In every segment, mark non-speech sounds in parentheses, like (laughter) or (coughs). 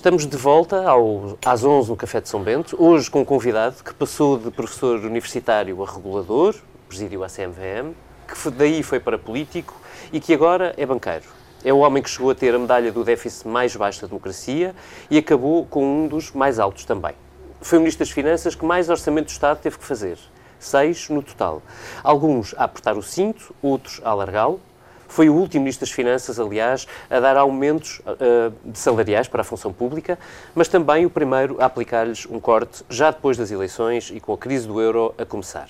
Estamos de volta ao, às 11 no Café de São Bento, hoje com um convidado que passou de professor universitário a regulador, presidiu a CMVM, que daí foi para político e que agora é banqueiro. É o homem que chegou a ter a medalha do déficit mais baixo da democracia e acabou com um dos mais altos também. Foi o Ministro das Finanças que mais orçamento do Estado teve que fazer. Seis no total. Alguns a apertar o cinto, outros a alargá-lo, foi o último Ministro das Finanças, aliás, a dar aumentos uh, de salariais para a função pública, mas também o primeiro a aplicar-lhes um corte já depois das eleições e com a crise do euro a começar.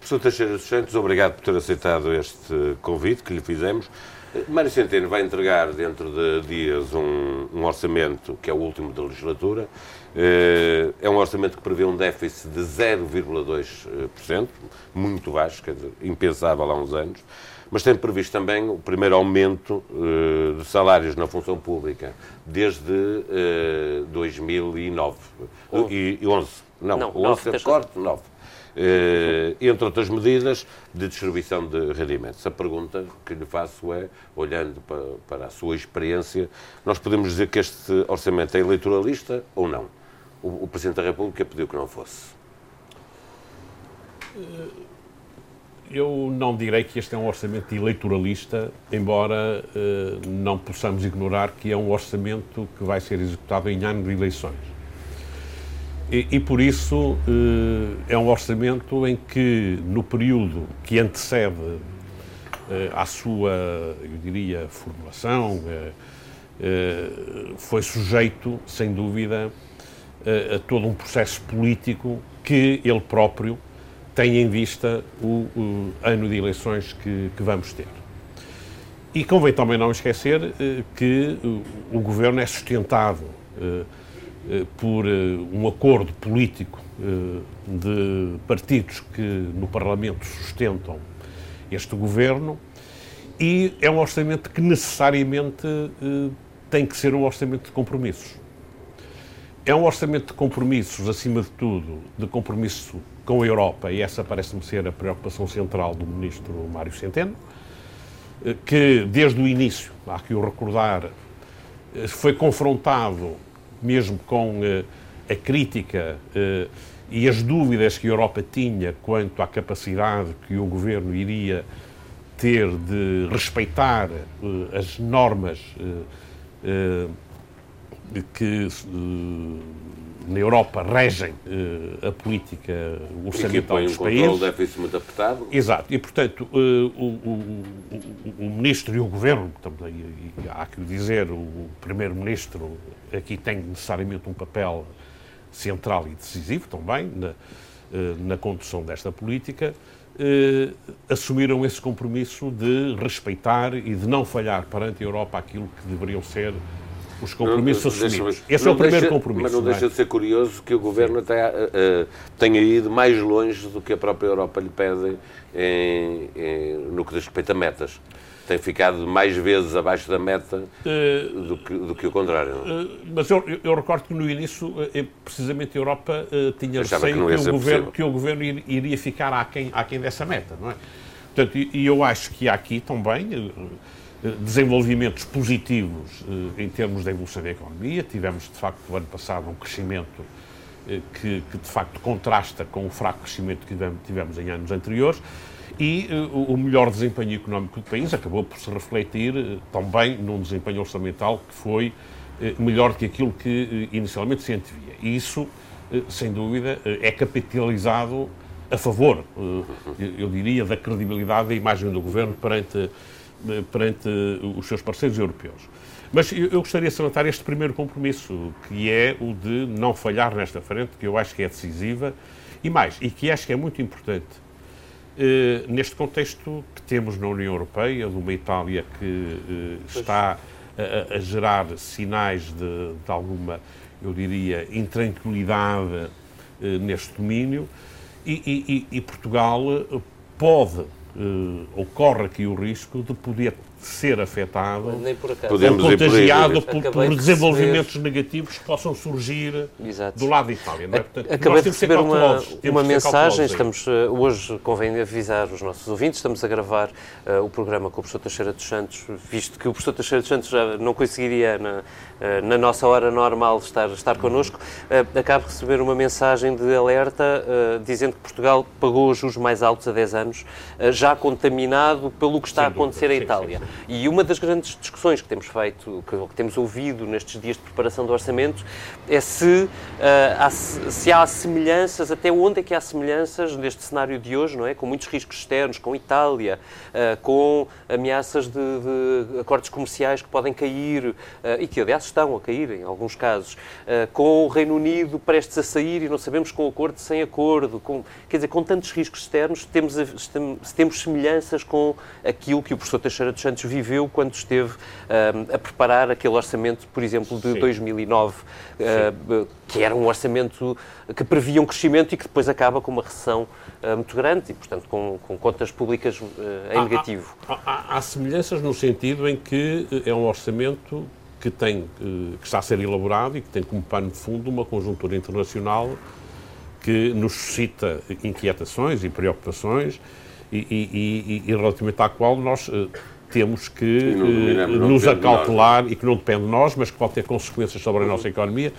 Professor Teixeira dos Santos, obrigado por ter aceitado este convite que lhe fizemos. Mário Centeno vai entregar dentro de dias um, um, orçamento que é o último da legislatura. Eh, é um orçamento que prevê um déficit de 0,2%, muito baixo, quer dizer, impensável há uns anos mas tem previsto também o primeiro aumento uh, de salários na função pública desde uh, 2009. Uh, e, e 11. Não, não 11 é corte, 9. Uh, entre outras medidas de distribuição de rendimentos. A pergunta que lhe faço é, olhando para, para, a sua experiência, nós podemos dizer que este orçamento é eleitoralista ou não? O, o Presidente da República pediu que não fosse. Uh eu não direi que este é um orçamento eleitoralista, embora eh, não possamos ignorar que é um orçamento que vai ser executado em ano de eleições. E, e por isso eh, é um orçamento em que, no período que antecede eh, à sua, eu diria, formulação, eh, foi sujeito, sem dúvida, a todo um processo político que ele próprio tem em vista o, o ano de eleições que, que, vamos ter. E convém também não esquecer eh, que o, o governo é sustentado eh, eh, por um acordo político de partidos que no Parlamento sustentam este governo e é um orçamento que necessariamente tem que ser um orçamento de compromissos. É um orçamento de compromissos, acima de tudo, de compromisso com a Europa, e essa parece-me ser a preocupação central do ministro Mário Centeno, eh, que desde o início, há que o recordar, eh, foi confrontado mesmo com eh, a crítica e as dúvidas que a Europa tinha quanto à capacidade que o governo iria ter de respeitar as normas que na Europa regem uh, a política orçamental dos um países. déficit muito apertado. Exato. E, portanto, uh, o, o, o, Ministro e o Governo, também, há que dizer, o Primeiro-Ministro aqui tem necessariamente um papel central e decisivo também na, uh, na condução desta política, assumiram esse compromisso de respeitar e de não falhar perante a Europa aquilo que deveriam ser os compromissos não, assumidos. Esse é o primeiro deixa, compromisso. Mas não, não deixa é? de ser curioso que o Governo tenha, uh, tenha ido mais longe do que a própria Europa lhe pede em, em, no que diz respeito a metas tem ficado mais vezes abaixo da meta uh, do, que, do que o contrário. Uh, mas eu, eu, recordo que no início, precisamente a Europa tinha receio que, que, o governo, que o governo iria ficar aquém, aquém dessa meta, não é? Portanto, e, e eu acho que há aqui também desenvolvimentos positivos eh, em termos da evolução da economia. Tivemos, de facto, no ano passado um crescimento eh, que, que de facto, contrasta com o fraco crescimento que tivemos em anos anteriores e o melhor desempenho económico do país acabou por se refletir também num desempenho orçamental que foi melhor que aquilo que inicialmente se antevia. E isso, sem dúvida, é capitalizado a favor, eu diria, da credibilidade da imagem do governo perante perante os seus parceiros europeus. Mas eu gostaria de salientar este primeiro compromisso, que é o de não falhar nesta frente, que eu acho que é decisiva, e mais, e que acho que é muito importante, eh, neste contexto que temos na União Europeia, de uma Itália que eh, está a, a, gerar sinais de, de, alguma, eu diria, intranquilidade eh, neste domínio, e, e, e Portugal pode uh, ocorre aqui o risco de poder ser afetado por. Podemos ou por aí, contagiado por, por de desenvolvimentos negativos que possam surgir Exato. do lado da Itália. Não é? Portanto, Acabei de receber uma, uma mensagem. cautelosos Estamos, eh, hoje, convém avisar os nossos ouvintes, estamos a gravar eh, o programa com o professor Teixeira dos Santos, visto que o professor Teixeira dos Santos já não conseguiria, na, eh, na nossa hora normal, estar, estar connosco. Eh, acabo de receber uma mensagem de alerta dizendo que Portugal pagou os juros mais altos há 10 anos, já contaminado pelo que está a acontecer dúvida, em sim, Itália. E uma das grandes discussões que temos feito, que, que temos ouvido nestes dias de preparação do orçamento, é se, ah, há, se há semelhanças, até onde é que há semelhanças neste cenário de hoje, não é? Com muitos riscos externos, com Itália, ah, com ameaças de, de acordos comerciais que podem cair, ah, e que aliás estão a cair em alguns casos, com o Reino Unido prestes a sair e não sabemos com acordo, sem acordo, com, quer dizer, com tantos riscos externos, temos, temos semelhanças com aquilo que o professor Teixeira dos Santos viveu quando esteve ah, a preparar aquele orçamento, por exemplo, de Sim. 2009, ah, que era um orçamento que previa um crescimento e que depois acaba com uma recessão ah, muito grande e, portanto, com, com contas públicas ah, em Há- negativo. Há, há- há semelhanças no sentido em que eh, é um orçamento que, tem, eh, que está a ser elaborado e que tem como pano de fundo uma conjuntura internacional que nos suscita inquietações e preocupações e, e- e- e relativamente à qual nós eh, temos que não eh, não nos nós, acautelar e que não depende de nós, mas que pode ter consequências sobre a nossa economia.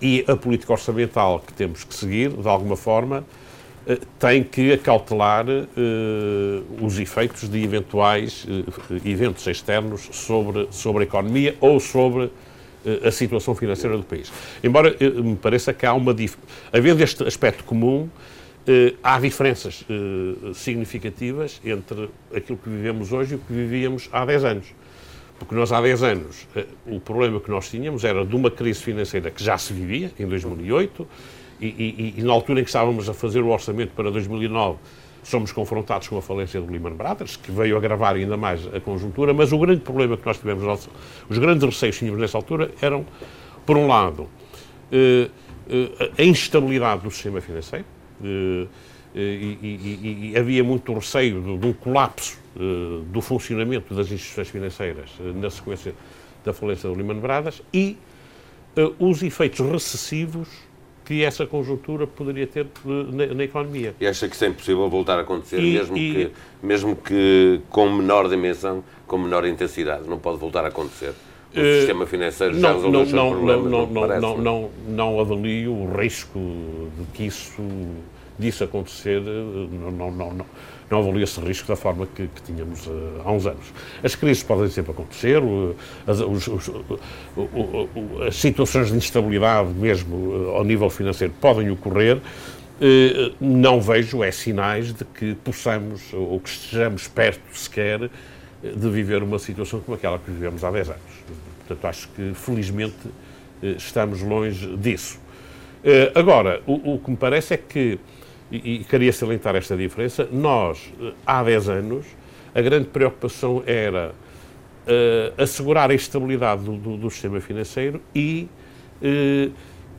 E a política orçamental que temos que seguir, de alguma forma, eh, tem que acautelar eh, os efeitos de eventuais eh, eventos externos sobre, sobre a economia ou sobre eh, a situação financeira do país. Embora me pareça que há uma havendo este aspecto comum, eh, há diferenças eh, significativas entre aquilo que vivemos hoje e o que vivíamos há 10 anos. Porque nós há 10 anos, eh, o problema que nós tínhamos era de uma crise financeira que já se vivia, em 2008, e, e- e na altura em que estávamos a fazer o orçamento para 2009, somos confrontados com a falência do Lehman Brothers, que veio agravar ainda mais a conjuntura, mas o grande problema que nós tivemos, os grandes receios que tínhamos nessa altura eram, por um lado, a instabilidade do sistema financeiro, e, e- e- e havia muito receio de, de um colapso eh, do funcionamento das instituições financeiras eh, na sequência da falência do Lehman Brothers e eh, os efeitos recessivos que essa conjuntura poderia ter eh, na, na economia. E acha que isso é impossível voltar a acontecer, E- mesmo, e- que, mesmo que com menor dimensão, com menor intensidade? Não pode voltar a acontecer? O Eh, sistema financeiro já Não, resolveu não, não, problemas, não, não, não, parece, não, não? avalio o risco de que isso disso acontecer, eh, não, não, não, não, não avalio esse risco da forma que, que tínhamos eh, há uns anos. As crises podem sempre acontecer, as, os- os- as situações de instabilidade mesmo ao nível financeiro podem ocorrer, não vejo é sinais de que possamos ou que estejamos perto sequer de viver uma situação como aquela que vivemos há 10 anos. Portanto, acho que felizmente eh, estamos longe disso. Eh, Agora, o, o que me parece é que, e, e queria salientar esta diferença, nós, eh, há 10 anos, a grande preocupação era eh, assegurar a estabilidade do, do- do sistema financeiro e eh,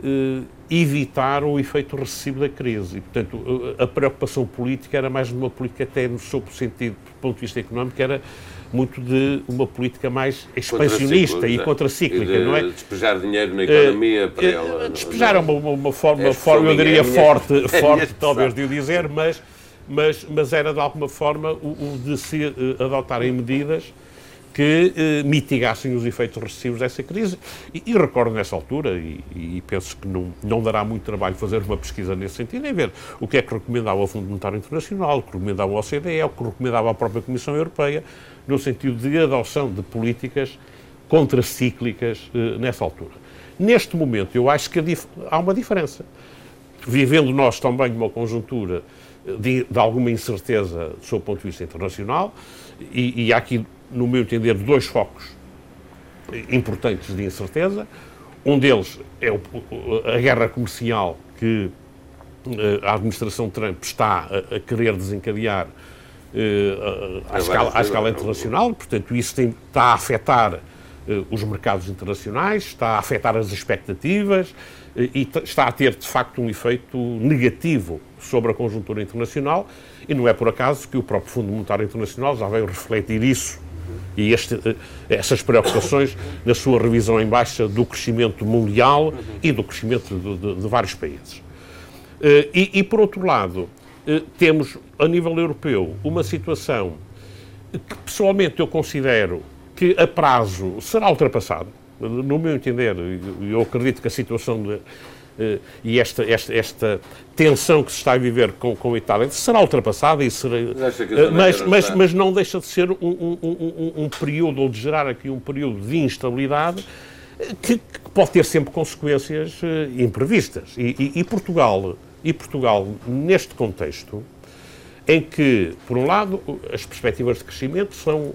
eh, evitar o efeito recessivo da crise. E, portanto, a preocupação política era mais uma política, até no seu sentido, do ponto de vista económico, era muito de uma política mais expansionista e Contracíclica, contracíclica, e de não é? despejar dinheiro na economia para Eh, ela... Despejar é uma, uma, forma, É forma, eu diria, é forte, (laughs) é minha forte expressão. talvez de o dizer, mas, mas, mas era de alguma forma o, o de se eh, adotarem medidas que eh, mitigassem os efeitos recessivos dessa crise. E, e recordo nessa altura, e, e penso que não, não dará muito trabalho fazer uma pesquisa nesse sentido, em ver o que é que recomendava o Fundo Monetário Internacional, o que recomendava o OCDE, o que recomendava a própria Comissão Europeia, no sentido de adoção de políticas contracíclicas eh, nessa altura. Neste momento, eu acho que há uma diferença. Vivendo nós também uma conjuntura de, de alguma incerteza do seu ponto de vista internacional, e, e há aqui, no meu entender, dois focos importantes de incerteza. Um deles é o- a guerra comercial que eh, a administração Trump está a, a querer desencadear eh, à, É escala, à escala internacional, portanto, isso tem- está a afetar eh, os mercados internacionais, está a afetar as expectativas eh, e está a ter, de facto, um efeito negativo sobre a conjuntura internacional e não é por acaso que o próprio Fundo Monetário Internacional já veio refletir isso e este, eh, essas preocupações na sua revisão em baixa do crescimento mundial e do crescimento de, de, de vários países. Eh, e, e, por outro lado, eh, temos, a nível europeu, uma situação que, pessoalmente, eu considero que a prazo será ultrapassada. No meu entender, eu acredito que a situação de, Uh, e esta, esta, esta, tensão que se está a viver com, com a Itália será ultrapassada e será, uh, mas, mas, mas, não deixa de ser um, um, um, um, período, ou de gerar aqui um período de instabilidade que, que pode ter sempre consequências uh, imprevistas. E, e, e, Portugal, e Portugal, neste contexto, em que, por um lado, as perspectivas de crescimento são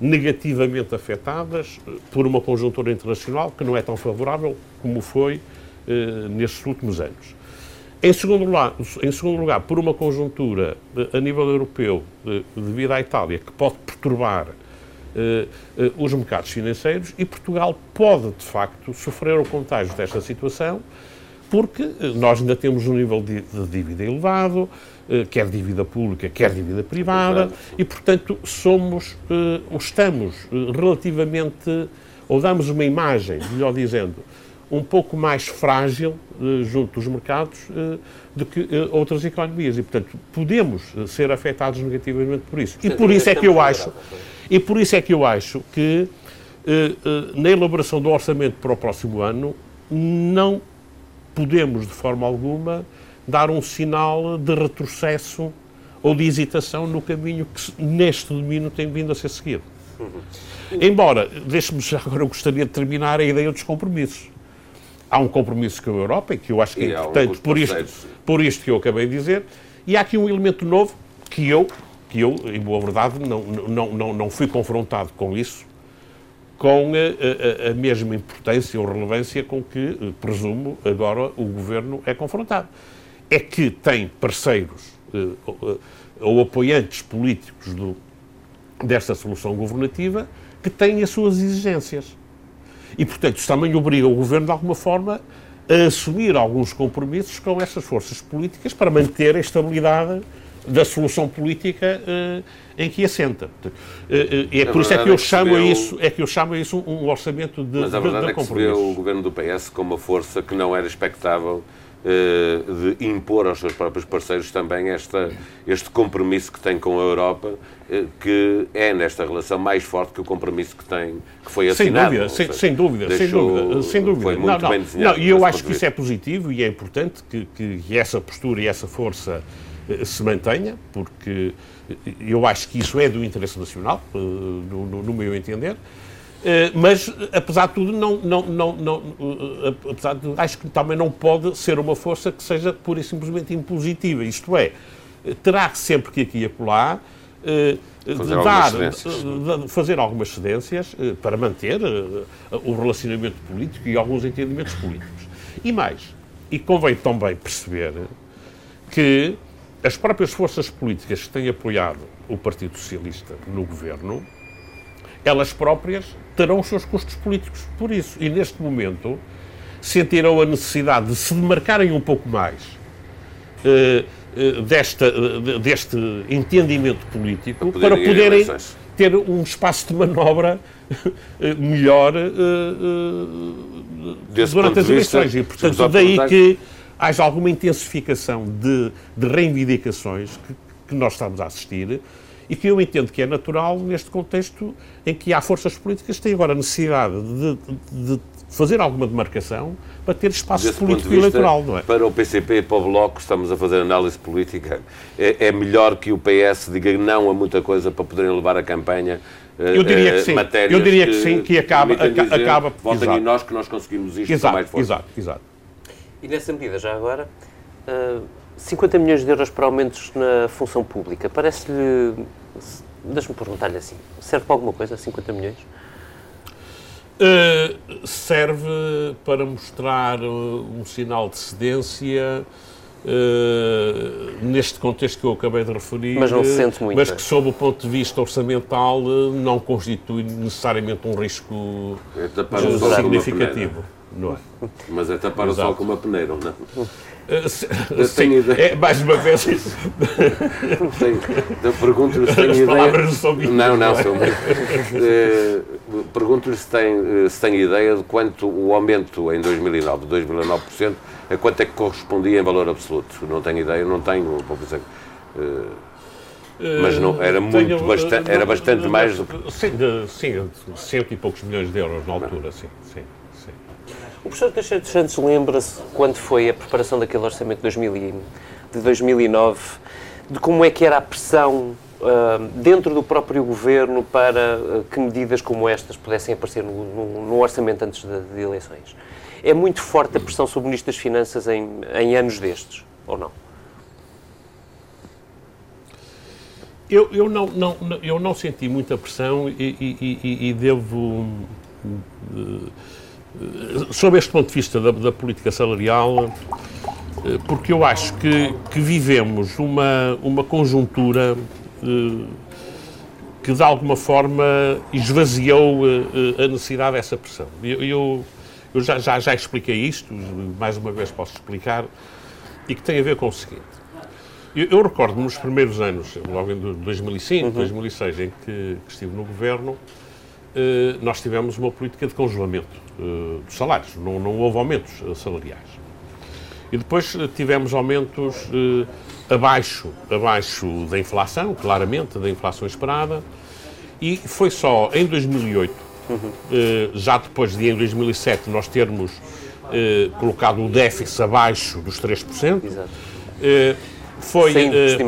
negativamente afetadas por uma conjuntura internacional que não é tão favorável como foi eh, nestes últimos anos. Em segundo, lugar, em segundo lugar, por uma conjuntura eh, a nível europeu devido à Itália que pode perturbar uh, os mercados financeiros e Portugal pode, de facto, sofrer o contágio desta situação porque uh, nós ainda temos um nível de, de dívida elevado, quer dívida pública, quer dívida privada, e, portanto, somos, estamos relativamente, ou damos uma imagem, melhor dizendo, um pouco mais frágil junto dos mercados do que outras economias. E portanto podemos ser afetados negativamente por isso. E por isso é que eu acho e por isso é que eu acho que na elaboração do orçamento para o próximo ano não podemos de forma alguma dar um sinal de retrocesso ou de hesitação no caminho que neste domínio tem vindo a ser seguido. Uhum. Embora, deixe-me já agora, eu gostaria de terminar a ideia dos compromissos há um compromisso com a Europa, e que eu acho que é importante por isto, por isto que eu acabei de dizer, e há aqui um elemento novo que eu, que eu em boa verdade, não, não, não, não fui confrontado com isso, com a, a, a, mesma importância ou relevância com que, eh, presumo, agora o Governo é confrontado. É que tem parceiros eh, ou, ou apoiantes políticos do, desta solução governativa que têm as suas exigências. E, portanto, isso também obriga o Governo, de alguma forma, a assumir alguns compromissos com essas forças políticas para manter a estabilidade da solução política uh, em que assenta. Uh, uh, é por isso é que eu é chamo a isso, é que eu chamo isso um, um orçamento de, Mas a verdade de, de é que se vê o governo do PS como uma força que não era expectável de impor aos seus próprios parceiros também esta, este compromisso que tem com a Europa, que é nesta relação mais forte que o compromisso que tem, que foi assinado. Sem dúvida, sem, sem dúvida, deixou, sem dúvida, sem dúvida. Foi muito não, bem desenhado. Não, e eu acho que isso é positivo e é importante que, que essa postura e essa força se mantenha, porque eu acho que isso é do interesse nacional, no, no, no meu entender. Eh, mas, apesar de tudo, não, não, não, não, eh, apesar de, acho que também não pode ser uma força que seja pura e simplesmente impositiva. Isto é, terá sempre que aqui e acolá fazer, dar, algumas fazer algumas cedências para manter o relacionamento político e alguns entendimentos políticos. E mais, e convém também perceber que as próprias forças políticas que têm apoiado o Partido Socialista no governo elas próprias terão os seus custos políticos por isso. E neste momento sentirão a necessidade de se demarcarem um pouco mais uh, uh, desta, uh, deste entendimento político para, para poderem ter um espaço de manobra melhor durante as eleições. E, portanto, daí que haja alguma intensificação de, de reivindicações que, que nós estamos a assistir e que eu entendo que é natural neste contexto em que há forças políticas que têm agora necessidade de, de fazer alguma demarcação para ter espaço Desse político vista, eleitoral, não é? Para o PCP e para o Bloco, estamos a fazer análise política, é, é, melhor que o PS diga não a muita coisa para poderem levar a campanha eu diria que sim. Eu diria que, que sim, que acaba, dizer, acaba votem em nós que nós conseguimos isto exato, mais força. Exato, exato. E nessa medida, já agora, uh, 50 milhões de euros para aumentos na função pública, parece-lhe Deixa-me perguntar-lhe assim: serve para alguma coisa 50 milhões? Uh, serve para mostrar uh, um sinal de cedência uh, neste contexto que eu acabei de referir. Mas não se sente muito. Mas que, sob o ponto de vista orçamental, não constitui necessariamente um risco significativo. Não é? (laughs) Mas é tapar o sol com uma peneira, não é? Uh, sim, é, mais uma vez. (laughs) então, Pergunto-lhe se tem ideia. Não, são minhas, não, não, são uh, Pergunto-lhe se tem, se tem ideia de quanto o aumento em 2009, de 2,9%, a quanto é que correspondia em valor absoluto. Não tenho ideia, não tenho. Vou dizer, uh, mas não, era muito, tenho, bastante, era bastante mais do que... Sim, sim, cento e poucos milhões de euros na altura, sim, sim. O professor Teixeira de Santos lembra-se quando foi a preparação daquele orçamento de, 2000, de 2009, de como é que era a pressão uh, dentro do próprio governo para uh, que medidas como estas pudessem aparecer no, no, no orçamento antes de, de, eleições? É muito forte a pressão sobre o Ministro das Finanças em, em anos destes, ou não? Eu, eu, não, não, eu não senti muita pressão e, e, e, e devo. Uh, sob este ponto de vista da, da política salarial, eh, porque eu acho que, que vivemos uma, uma conjuntura eh, que de alguma forma esvaziou eh, a necessidade dessa pressão. Eu, eu, eu já, já, já, expliquei isto, mais uma vez posso explicar, e que tem a ver com o seguinte. Eu, eu recordo nos primeiros anos, logo em 2005, uhum. 2006, em que, que estive no governo, nós tivemos uma política de congelamento uh, dos salários, não, não houve aumentos uh, salariais. E depois tivemos aumentos abaixo, abaixo da inflação, claramente, da inflação esperada, e foi só em 2008, uhum. já depois de em 2007 nós termos colocado o déficit abaixo dos 3%, Exato. foi,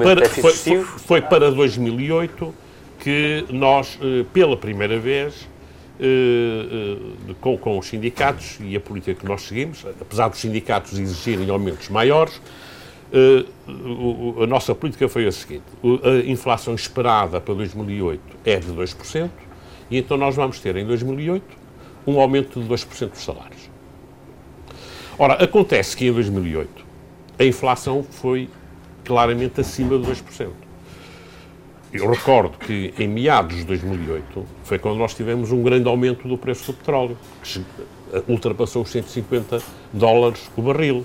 para, foi, foi, foi para 2008 que nós, pela primeira vez, eh, eh, com, com os sindicatos e a política que nós seguimos, apesar dos sindicatos exigirem aumentos maiores, eh, a nossa política foi a seguinte: a inflação esperada para 2008 é de 2%, e então nós vamos ter em 2008 um aumento de 2% dos salários. Ora, acontece que em 2008 a inflação foi claramente acima de 2%. Eu recordo que em meados de 2008 foi quando nós tivemos um grande aumento do preço do petróleo, que ultrapassou os 150 dólares o barril.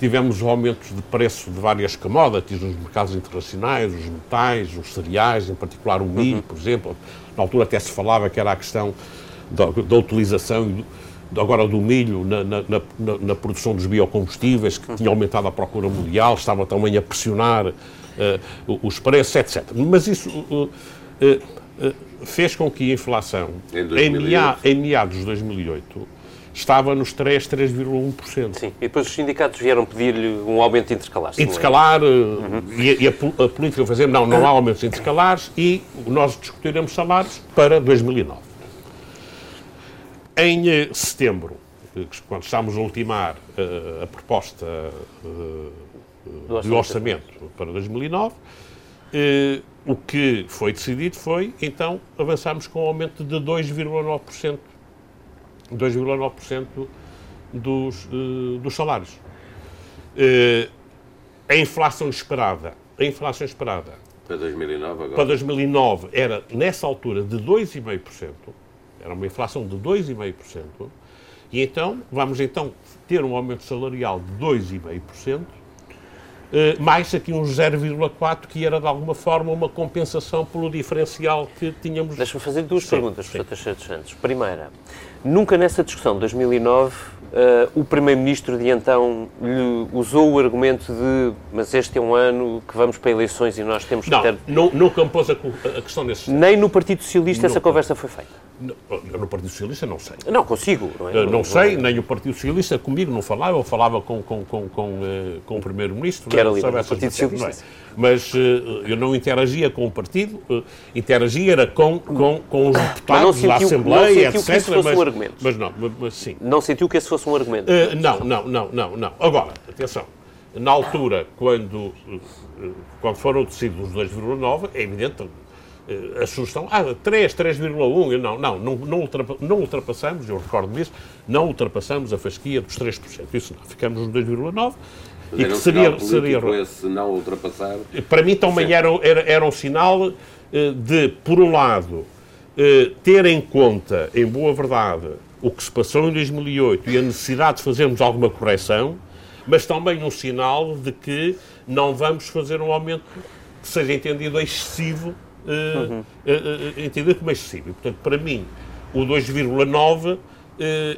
Tivemos aumentos de preço de várias commodities nos mercados internacionais, os metais, os cereais, em particular o milho, uhum. por exemplo. Na altura até se falava que era a questão da, da utilização agora do milho na, na, na, na, produção dos biocombustíveis, que tinha aumentado a procura mundial, estava também a pressionar os preços, etc. Mas isso uh, uh, fez com que a inflação, em, em, meados de 2008, estava nos 3, 3,1%. Sim, e depois os sindicatos vieram pedir-lhe um aumento intercalar. Intercalar, uhum. e, e a, a, política fazer, não, não há aumentos intercalares e nós discutiremos salários para 2009. Em setembro, quando estamos a ultimar a proposta do orçamento. orçamento para 2009. Eh, o que foi decidido foi, então, avançarmos com um aumento de 2,9%. 2,9% dos, eh, dos salários. Eh, a inflação esperada, a inflação esperada para 2009 agora. Para 2009 era nessa altura de 2,5%, era uma inflação de 2,5%, e então vamos então ter um aumento salarial de 2,5%, Uh, mais aqui uns 0,4 que era de alguma forma uma compensação pelo diferencial que tínhamos. Deixa-me fazer duas sim, perguntas, Sr. Teixeira dos Santos. Primeira, nunca nessa discussão de 2009 uh, o Primeiro-Ministro de então lhe usou o argumento de mas este é um ano que vamos para eleições e nós temos que não, ter... Não, nunca me pôs a, a questão desse... Nem no Partido Socialista nunca. essa conversa foi feita? No, no Partido Socialista não sei. Não, consigo. Não, é? não sei, nem o Partido Socialista comigo não falava, eu falava com, com, com, com, uh, com o Primeiro-Ministro. Que era líder do Partido Socialista. É? Mas uh, eu não interagia com o partido, uh, interagia era com, com, com os deputados sentiu, da Assembleia, etc. Que isso fosse mas, um argumento. mas não, mas, mas, sim. Não sentiu que esse fosse um argumento? não, não, não, não, não. Agora, atenção, na altura, quando, quando foram decididos os 2,9, é evidente a sugestão, ah, 3, 3,1, não, não, não, não, ultrapa, não ultrapassamos, eu recordo disso, não ultrapassamos a fasquia dos 3%, isso não, ficamos nos 2,9%, e que seria, seria esse não ultrapassar. Para mim também era, era, era um sinal eh, de, por um lado, eh, ter em conta, em boa verdade, o que se passou em 2008 e a necessidade de fazermos alguma correção, mas também um sinal de que não vamos fazer um aumento que seja entendido excessivo, uh, uhum. uh, entendido como excessivo. E, portanto, para mim, o 2,9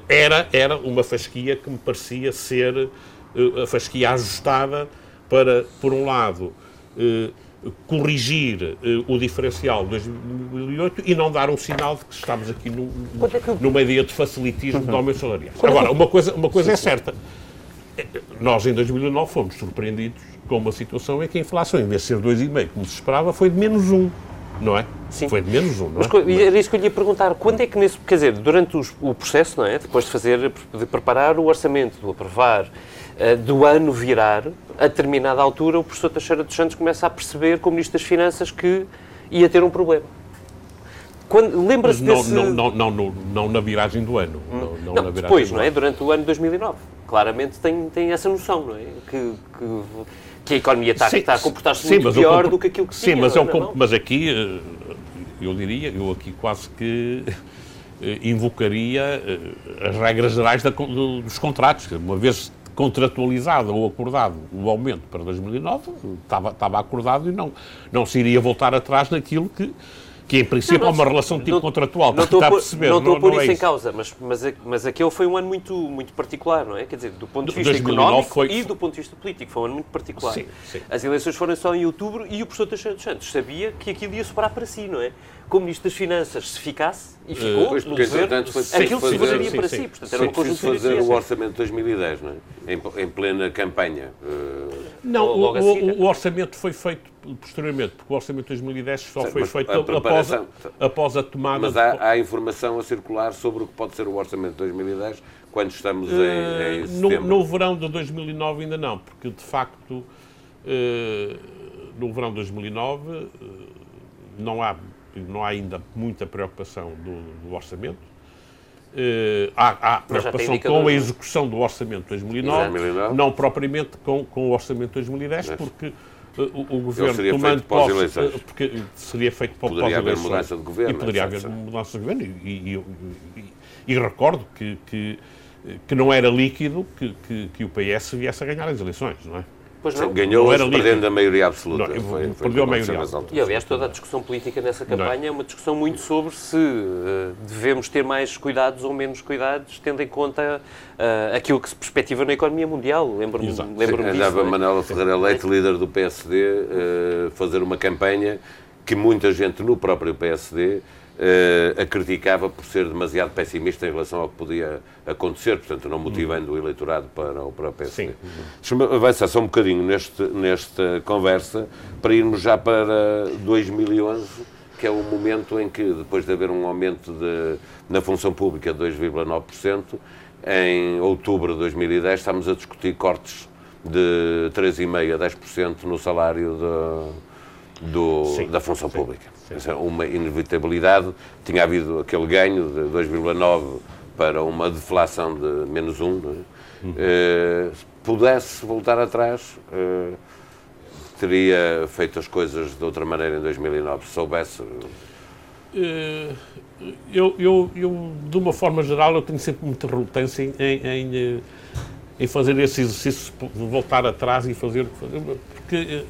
era, era uma fasquia que me parecia ser a fasquia ajustada para, por um lado, corrigir o diferencial de 2008 e não dar um sinal de que estamos aqui no, no, é numa ideia de facilitismo uhum. de aumento salarial. É Agora, uma coisa, uma coisa é certa. Nós, em 2009, fomos surpreendidos com uma situação em que a inflação, em vez de ser 2,5, como se esperava, foi de menos 1. Não é? Sim. Foi de menos 1, não é? Mas, era isso que eu lhe ia perguntar. Quando é que, nesse, quer dizer, durante os, o processo, não é? Depois de fazer, de preparar o orçamento, de o aprovar, uh, do ano virar, a determinada altura, o professor Teixeira dos Santos começa a perceber, como Ministro das Finanças, que ia ter um problema. Lembra-se não, desse... Não, não, não, não, não, na viragem do ano. Hum. Não, não, não depois, não é? Durante o ano de 2009. Claramente tem, tem essa noção, não é? Que, que, que a economia está, sim, está a comportar-se muito pior do que aquilo que sim, tinha. Sim, mas, eu, mas aqui, eh, eu diria, eu aqui quase que eh, invocaria eh, as regras gerais da, dos contratos. Uma vez contratualizado ou acordado o aumento para 2009, estava, estava acordado e não, não se iria voltar atrás naquilo que, que em princípio é uma relação tipo não, contratual. Não estou a pôr, não estou a pôr isso, é isso em causa, mas, mas, mas aquele foi um ano muito, muito particular, não é? Quer dizer, do ponto de vista económico foi... e do ponto de vista político, foi um ano muito particular. Sim, sim. As eleições foram só em outubro e o professor Teixeira dos Santos sabia que aquilo ia sobrar para si, não é? Como Ministro das Finanças, se ficasse, e ficou, uh, pois, no governo, foi, aquilo se sobraria para si. Portanto, era uma conjuntura fazer o orçamento de 2010, não é? Em, em plena campanha. Uh, não, o, o, o, orçamento foi feito posteriormente, porque o orçamento de 2010 só foi feito após a, após a tomada... Mas há, há, informação a circular sobre o que pode ser o orçamento de 2010 quando estamos em, em setembro? No, no verão de 2009 ainda não, porque de facto uh, no verão de 2009 uh, não há não há ainda muita preocupação do, do orçamento. Uh, há, há preocupação com a execução do orçamento de 2009, 2009, não propriamente com, com o orçamento de 2010, Mas porque uh, o, o governo tomando posse, uh, porque seria feito para poderia haver mudança de governo, e poderia haver mudança de governo. E, e, e, e recordo que, que, que, não era líquido que, que, que o PS viesse a ganhar as eleições, não é? Pois não. Ganhou não era perdendo a maioria absoluta. Não, foi, foi perdeu a maioria absoluta. E aliás, toda a discussão política nessa campanha é uma discussão muito sobre se uh, devemos ter mais cuidados ou menos cuidados, tendo em conta uh, aquilo que se perspectiva na economia mundial. Lembro-me lembro disso. Andava é? Manuela Ferreira Leite, líder do PSD, uh, eh, fazer uma campanha que muita gente no próprio PSD uh, a criticava por ser demasiado pessimista em relação ao que podia acontecer, portanto, não motivando o eleitorado para o próprio PSD. Deixa-me avançar só um bocadinho neste, nesta conversa para irmos já para 2011 que é o momento em que, depois de haver um aumento de, na função pública de 2,9%, em outubro de 2010 estamos a discutir cortes de 3,5% a 10% no salário de, do, da função sim. pública. Uma inevitabilidade. Tinha havido aquele ganho de 2,9 para uma deflação de menos 1. É? Uhum. Uh, se pudesse voltar atrás, uh, teria feito as coisas de outra maneira em 2009, se soubesse. Uh, eu, eu, eu, de uma forma geral, eu tenho sempre muita relutância em, em, em fazer esse exercício, de voltar atrás e fazer. Porque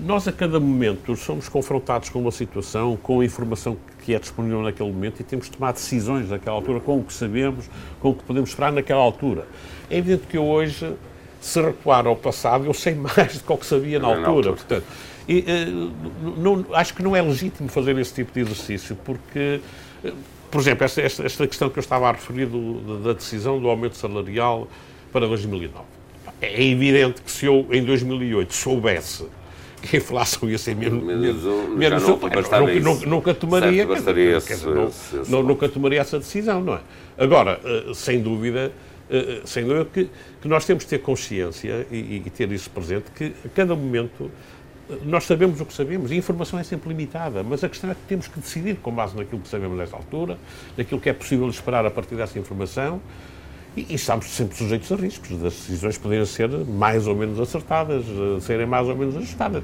nós, a cada momento, somos confrontados com uma situação, com a informação que é disponível naquele momento e temos de tomar decisões naquela altura, com o que sabemos, com o que podemos esperar naquela altura. É evidente que eu hoje, se recuar ao passado, eu sei (laughs) mais do que o que sabia na altura. Na altura. Portanto, e, uh, não, acho que não é legítimo fazer esse tipo de exercício, porque, uh, por exemplo, esta, esta, esta, questão que eu estava a referir do, da decisão do aumento salarial para 2009. É evidente que se eu, em 2008, soubesse (laughs) que a inflação ia ser menos, menos, menos um, nunca, nunca, nunca tomaria, certo, não, esse, não, nunca tomaria essa decisão, não é? Agora, eh, sem dúvida, eh, sem dúvida que, que nós temos de ter consciência e, e, ter isso presente, que a cada momento eh, nós sabemos o que sabemos e a informação é sempre limitada, mas a questão é que temos que decidir com base naquilo que sabemos nesta altura, naquilo que é possível esperar a partir dessa informação e, e, estamos sempre sujeitos a riscos, das decisões poderem ser mais ou menos acertadas, eh, serem mais ou menos ajustadas.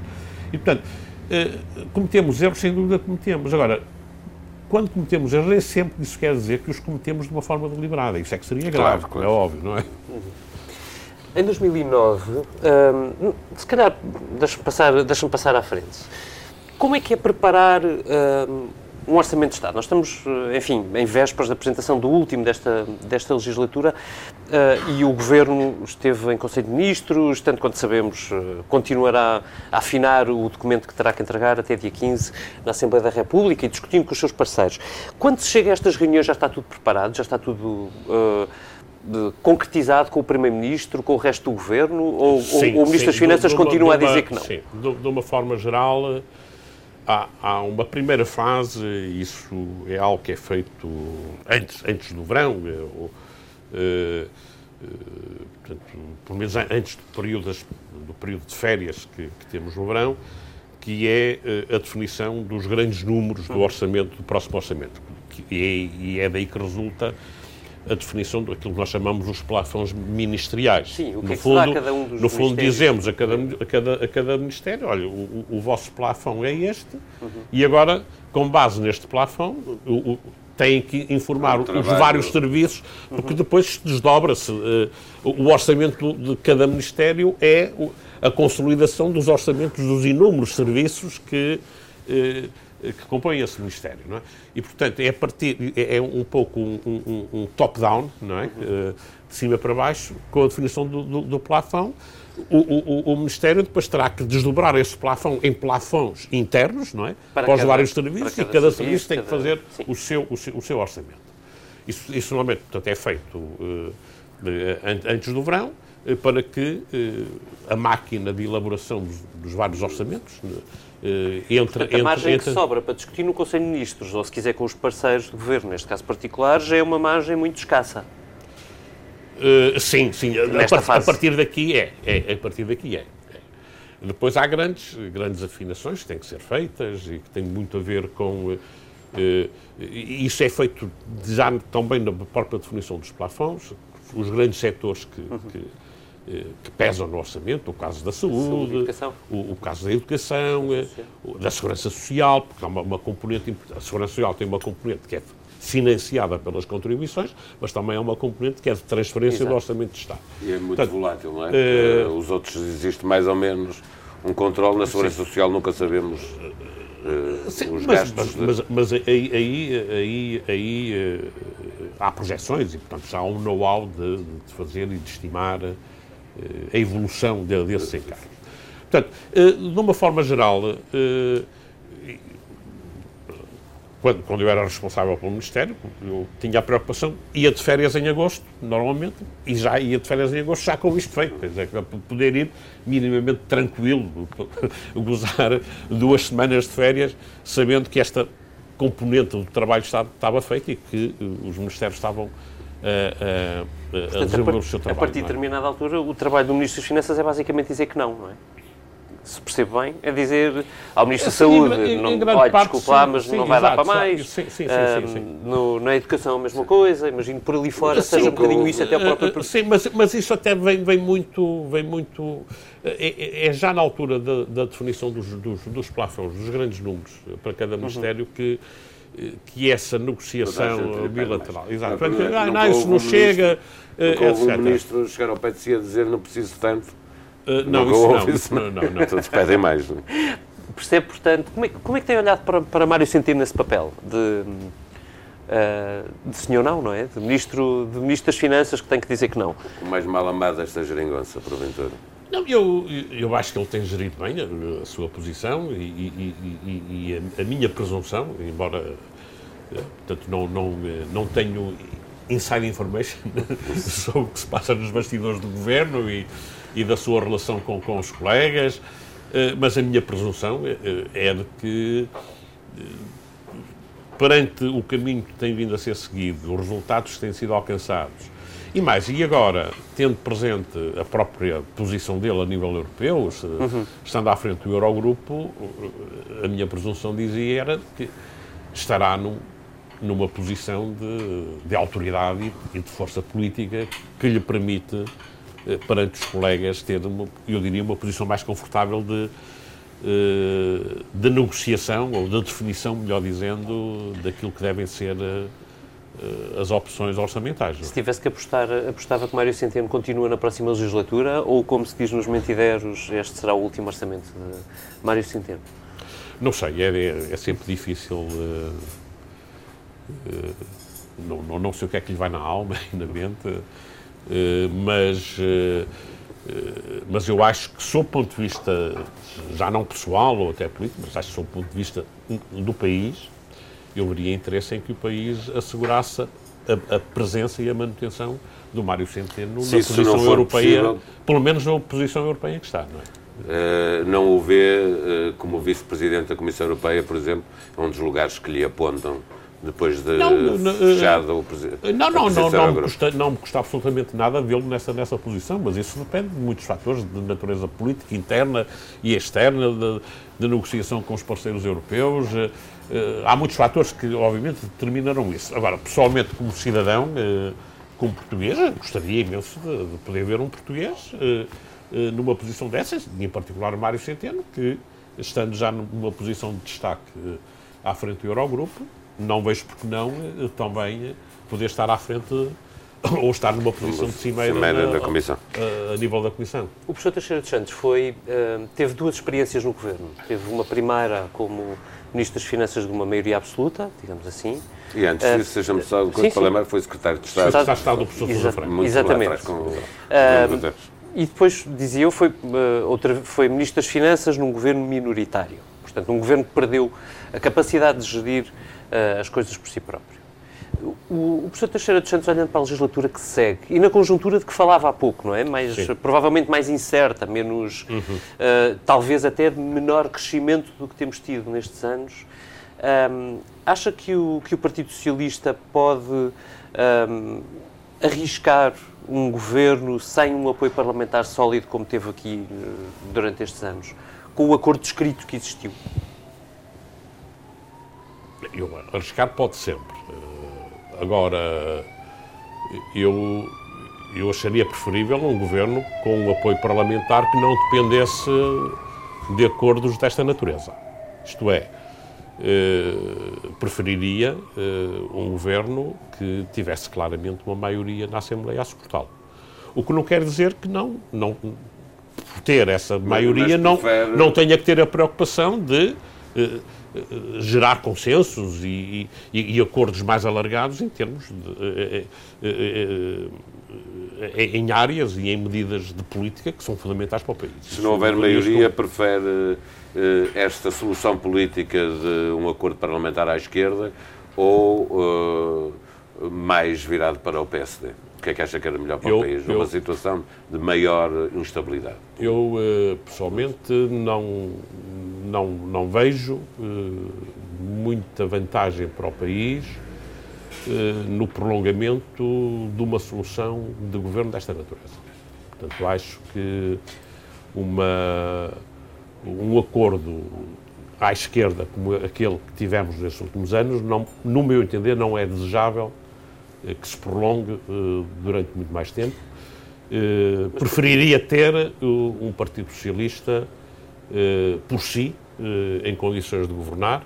E, portanto, eh, cometemos erros, sem dúvida cometemos. Agora, quando cometemos erros, é sempre isso quer dizer que os cometemos de uma forma deliberada. Isso é que seria grave, claro, claro. é óbvio, não é? Em 2009, hum, se calhar, deixa-me passar, deixa passar à frente. Como é que é preparar hum, um orçamento de Estado. Nós estamos, eh, enfim, em vésperas da apresentação do último desta, desta legislatura uh, e o Governo esteve em Conselho de Ministros, tanto quanto sabemos, uh, continuará a afinar o documento que terá que entregar até dia 15 na Assembleia da República e discutindo com os seus parceiros. Quando se chega a estas reuniões já está tudo preparado, já está tudo... Uh, de, concretizado com o Primeiro-Ministro, com o resto do Governo? Ou, sim, ou o Ministro sim, das Finanças continua de a dizer que não? Sim, de uma forma geral, há, há, uma primeira fase, isso é algo que é feito antes, antes do verão, é, ou, é, portanto, pelo menos antes do período, do período de férias que, que, temos no verão, que é a definição dos grandes números do orçamento, do próximo orçamento. E é, e é daí que resulta a definição daquilo que nós chamamos os plafons ministeriais. Sim, o que no é que fundo, cada um dos No fundo dizemos a cada, a, cada, a cada ministério, olha, o, o vosso plafão é este, uhum. e agora, com base neste plafão, o, o, têm que informar os vários serviços, porque uhum. depois desdobra-se. Uh, o orçamento de cada ministério é a consolidação dos orçamentos dos inúmeros serviços que... Uh, que compõem esse Ministério. Não é? E, portanto, é, partir, é, é um pouco um, um, um top-down, não é? Uhum. de cima para baixo, com a definição do, do, do plafão. O, o, o, Ministério depois terá que desdobrar esse plafão em plafões internos, não é? Para, para cada, os vários serviços, cada e cada serviço, tem que fazer o seu, o seu, o, seu, orçamento. Isso, isso normalmente portanto, é feito uh, antes do verão, para que uh, a máquina de elaboração dos, dos vários orçamentos Uh, entre, Portanto, a margem entre... que sobra para discutir no Conselho de Ministros, ou se quiser com os parceiros do Governo, neste caso particular, já é uma margem muito escassa. Uh, sim, sim. A, a, partir daqui é. é. A partir daqui é. é. Depois há grandes, grandes afinações que têm que ser feitas e que têm muito a ver com. Uh, isso é feito já também na própria definição dos plafons, os grandes setores que, uhum. que eh, que pesam no orçamento, o caso da saúde, o, o, caso da educação, eh, da segurança social, porque há uma, uma componente, a segurança social tem uma componente que é financiada pelas contribuições, mas também há uma componente que é de transferência Exato. do Orçamento de Estado. E é muito Portanto, volátil, não é? Uh, Os outros existe mais ou menos um controle na Segurança sim. Social, nunca sabemos uh, sim, os mas, gastos. Mas, de... mas, mas, aí, aí, aí, aí uh, há projeções e, portanto, já há um know-how de, de, fazer e de estimar a evolução desses encargos. Portanto, eh, de uma forma geral, eh, quando, quando eu era responsável pelo Ministério, eu tinha a preocupação, ia de férias em agosto, normalmente, e já ia de férias em agosto já com isto feito, quer dizer, para poder ir minimamente tranquilo, (laughs) gozar duas semanas de férias, sabendo que esta componente do trabalho estava feita e que os Ministérios estavam a, a, Portanto, desenvolver o seu trabalho. A partir de é? determinada altura, o trabalho do Ministro das Finanças é basicamente dizer que não, não é? se percebe bem, é dizer ao Ministro da Saúde, em, não, em olha, desculpa lá, mas sim, não vai exato, dar para mais. Sim, sim, sim, no, na educação a mesma coisa, imagino por ali fora, seja um bocadinho isso até o próprio... Sim, mas, mas isso até vem, vem muito, vem muito é, é, é já na altura da, da definição dos, dos, dos plafons, dos grandes números para cada uhum. Ministério uhum. que que essa negociação bilateral. Exato. Portanto, não, não, não, isso não chega. Nunca houve um ministro chegar ao pé de si a dizer não preciso tanto. Uh, não, isso, isso não, não, não, Todos pedem mais. Não? Percebe, portanto, como é, como é que tem olhado para, para Mário Centeno nesse papel de, uh, de senhor não, não é? De ministro, de ministro das Finanças que tem que dizer que não. O mais mal amado esta geringonça, porventura. Não, eu, eu acho que ele tem gerido bem a, a sua posição e, e, e, e a, a, minha presunção, embora eh, portanto, não, não, eh, não tenho inside information (laughs) sobre o que se passa nos bastidores do governo e, e da sua relação com, com os colegas, eh, mas a minha presunção é de que, perante o caminho que tem vindo a ser seguido, os resultados que têm sido alcançados e mais, e agora, tendo presente a própria posição dele a nível europeu, se, uhum. estando à frente do Eurogrupo, a minha presunção dizia era que estará num, numa posição de, de autoridade e de força política que lhe permite, eh, perante os colegas, ter, uma, eu diria, uma posição mais confortável de, uh, de negociação, ou de definição, melhor dizendo, daquilo que devem ser uh, as opções orçamentais. Se tivesse que apostar, apostava que Mário Centeno continua na próxima legislatura ou, como se diz nos mentideros, este será o último orçamento de Mário Centeno? Não sei, é, é sempre difícil. Uh, não, não, não, sei o que é que lhe vai na alma (laughs) e na mente, uh, mas, mas eu acho que, sob o ponto de vista, já não pessoal ou até político, mas acho que, sob o ponto de vista do país, eu veria interesse em que o país assegurasse a, a presença e a manutenção do Mário Centeno Se na posição europeia, possível... pelo menos na posição europeia que está, não é? Uh, não o vê uh, como vice-presidente da Comissão Europeia, por exemplo, é um dos lugares que lhe apontam depois de não, não, fechado o presidente. Não, não, não, não, me custa, não me custa absolutamente nada vê-lo nessa, nessa posição, mas isso depende de muitos fatores de natureza política, interna e externa, de, de negociação com os parceiros europeus. Uh, há muitos fatores que, obviamente, determinarão isso. Agora, pessoalmente, como cidadão, como português, gostaria imenso de, de poder ver um português eh, numa posição dessas, e em particular Mário Centeno, que, estando já numa posição de destaque eh, à frente do Eurogrupo, não vejo porque não eh, também poder estar à frente (coughs) ou estar numa posição de cimeira, cimeira na, da Comissão. A, a, nível da Comissão. O professor Teixeira de Santos foi, teve duas experiências no Governo. Teve uma primeira como Ministro das Finanças de uma maioria absoluta, digamos assim. E antes uh, disso, seja-me só para lembrar, foi Secretário de Estado. Secretário de Estado do professor Exa Exatamente. Com, uh, e depois, dizia eu, foi, uh, outra, foi Ministro das Finanças num governo minoritário. Portanto, um governo que perdeu a capacidade de gerir uh, as coisas por si próprio. O, o professor Teixeira dos Santos, olhando para a legislatura que segue, e na conjuntura de que falava há pouco, não é? Mais, provavelmente mais incerta, menos, uhum. uh, talvez até de menor crescimento do que temos tido nestes anos, um, acha que o, que o Partido Socialista pode um, arriscar um governo sem um apoio parlamentar sólido como teve aqui eh, durante estes anos, com o acordo escrito que existiu? Eu, arriscar pode sempre. Eh, agora, eu, eu acharia preferível um governo com um apoio parlamentar que não dependesse de acordos desta natureza. Isto é, eh, preferiria uh, um governo que tivesse claramente uma maioria na Assembleia a suportá-lo. O que não quer dizer que não, não ter essa maioria não, não tenha que ter a preocupação de gerar consensos e, e, e, acordos mais alargados em termos de, em áreas e em medidas de política que são fundamentais para o país. Se não houver maioria, prefere eh, esta solução política de um acordo parlamentar à esquerda ou mais virado para o PSD? O que é que acha que era melhor para eu, o país, numa eu, situação de maior instabilidade? Eu, uh, pessoalmente, não, não, não vejo uh, muita vantagem para o país no prolongamento de uma solução de governo desta natureza. Portanto, acho que uma um acordo à esquerda como aquele que tivemos nestes últimos anos, não, no meu entender, não é desejável eh, que se prolongue uh, durante muito mais tempo. Uh, preferiria ter um Partido Socialista por si, em condições de governar,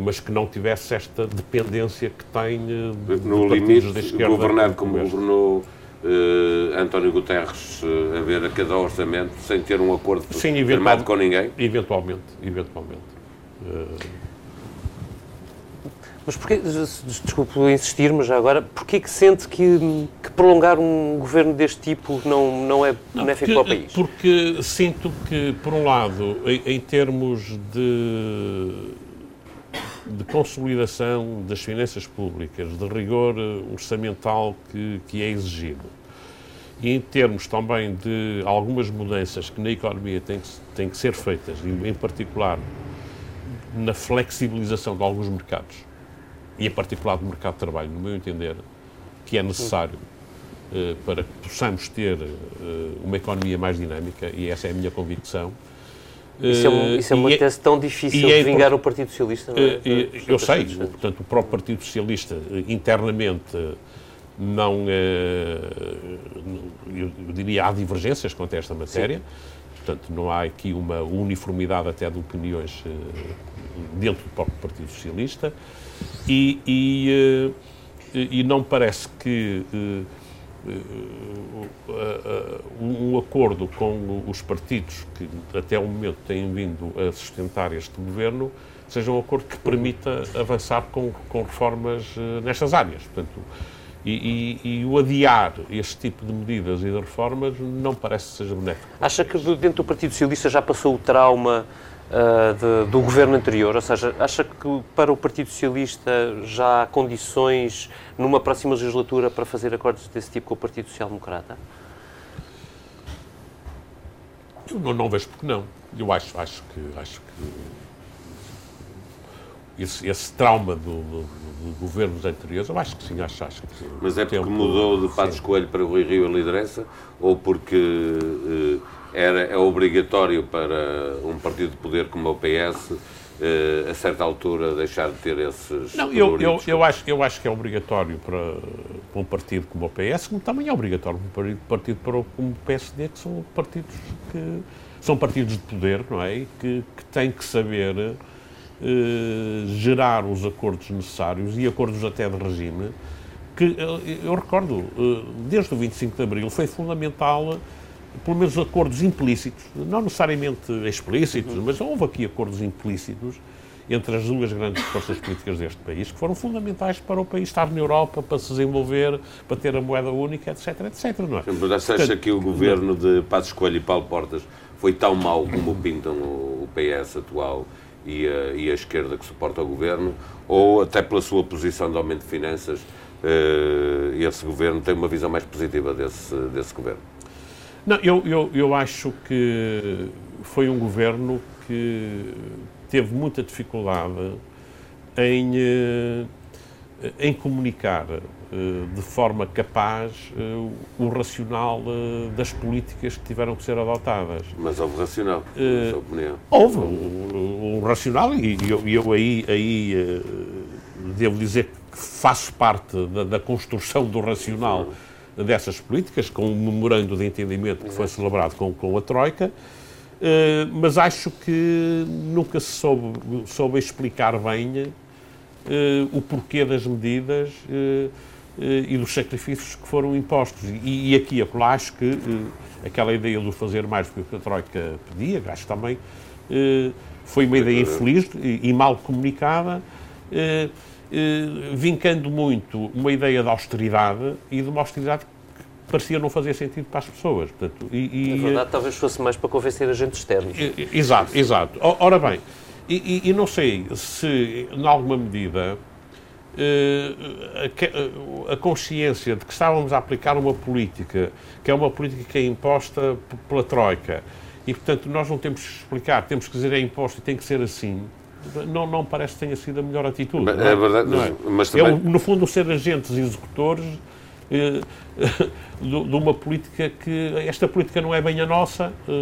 mas que não tivesse esta dependência que tem de, no limite, da esquerda. Governar como governou uh, António Guterres uh, a ver a cada orçamento sem ter um acordo Sim, firmado com ninguém? Eventualmente, eventualmente. Uh... Mas porquê, desculpe insistir, mas já agora, porquê que sente que, que, prolongar um governo deste tipo não, não é benéfico para o país? Porque sinto que, por um lado, em, em termos de, de consolidação das finanças públicas, de rigor orçamental que, que é exigido, e em termos também de algumas mudanças que na economia têm que, têm que ser feitas, em particular na flexibilização de alguns mercados, e em particular do mercado de trabalho, no meu entender, que é necessário uh, para que possamos ter uh, uma economia mais dinâmica, e essa é a minha convicção. Isso é, um, isso é uma é- tese tão difícil é de vingar o Partido Socialista, não é? eu sei, portanto, o próprio Partido Socialista internamente não. Eh, eu, diria há divergências quanto a esta matéria. portanto não há aqui uma uniformidade até de opiniões dentro do próprio Partido Socialista e, e, e não parece que um acordo com os partidos que até o momento têm vindo a sustentar este governo seja um acordo que permita avançar com, com reformas nestas áreas. Portanto, e, e, e, o adiar este tipo de medidas e de reformas não parece que seja benéfico. Acha que dentro do Partido Socialista já passou o trauma uh, de, do governo anterior? Ou seja, acha que para o Partido Socialista já há condições numa próxima legislatura para fazer acordos desse tipo com o Partido Social Democrata? Eu não, não vejo porque não. Eu acho, acho que, acho que esse, esse trauma do, do, do, governos anteriores, eu acho que sim, acho, acho que sim. Mas é porque tempo, mudou de Passos Coelho para Rui Rio a liderança ou porque eh, era, é obrigatório para um partido de poder como o PS eh, a certa altura deixar de ter esses Não, eu, eu, eu, acho, eu acho que é obrigatório para, para um partido como o PS, como também é obrigatório para um partido para o, como o PSD, que são partidos que são partidos de poder, não é? Que, que têm que saber eh, gerar os acordos necessários e acordos até de regime, que eh, eu recordo, eh, desde o 25 de Abril foi fundamental, pelo menos acordos implícitos, não necessariamente explícitos, mas houve aqui acordos implícitos entre as duas grandes forças políticas deste país, que foram fundamentais para o país estar na Europa, para se desenvolver, para ter a moeda única, etc, etc. Não é? Mas você acha que o governo de Passos Coelho e Paulo Portas foi tão mau como pintam o PS atual e a, e a esquerda que suporta o governo, ou até pela sua posição de aumento de finanças, uh, esse governo tem uma visão mais positiva desse, desse governo? Não, eu, eu, eu acho que foi um governo que teve muita dificuldade em, eh, em comunicar eh, de forma capaz eh, o racional das políticas que tiveram que ser adotadas. Mas houve racional, na sua opinião? Houve o, o racional e eu, eu, aí, aí devo dizer que faço parte da, da construção do racional dessas políticas, com um memorando de entendimento que foi celebrado com, com a Troika, mas acho que nunca se soube, soube explicar bem o porquê das medidas eh, e dos sacrifícios que foram impostos. E, e aqui, acolá, acho que aquela ideia de fazer mais do que a Troika pedia, acho que também foi uma ideia infeliz e, e mal comunicada, vincando muito uma ideia de austeridade e de uma austeridade que parecia não fazer sentido para as pessoas. Portanto, e, e, Na verdade, talvez fosse mais para convencer agentes externos. Exato, exato. Ora bem, e, e não sei se, em alguma medida, eh, a consciência de que estávamos a aplicar uma política, que é uma política que é imposta pela Troika, e, portanto, nós não temos que explicar, temos que dizer é imposto e tem que ser assim, não, não parece que tenha sido a melhor atitude. Mas, é? é? verdade, não é? mas também... É, no fundo, ser agentes executores eh, (laughs) de, uma política que esta política não é bem a nossa, eh,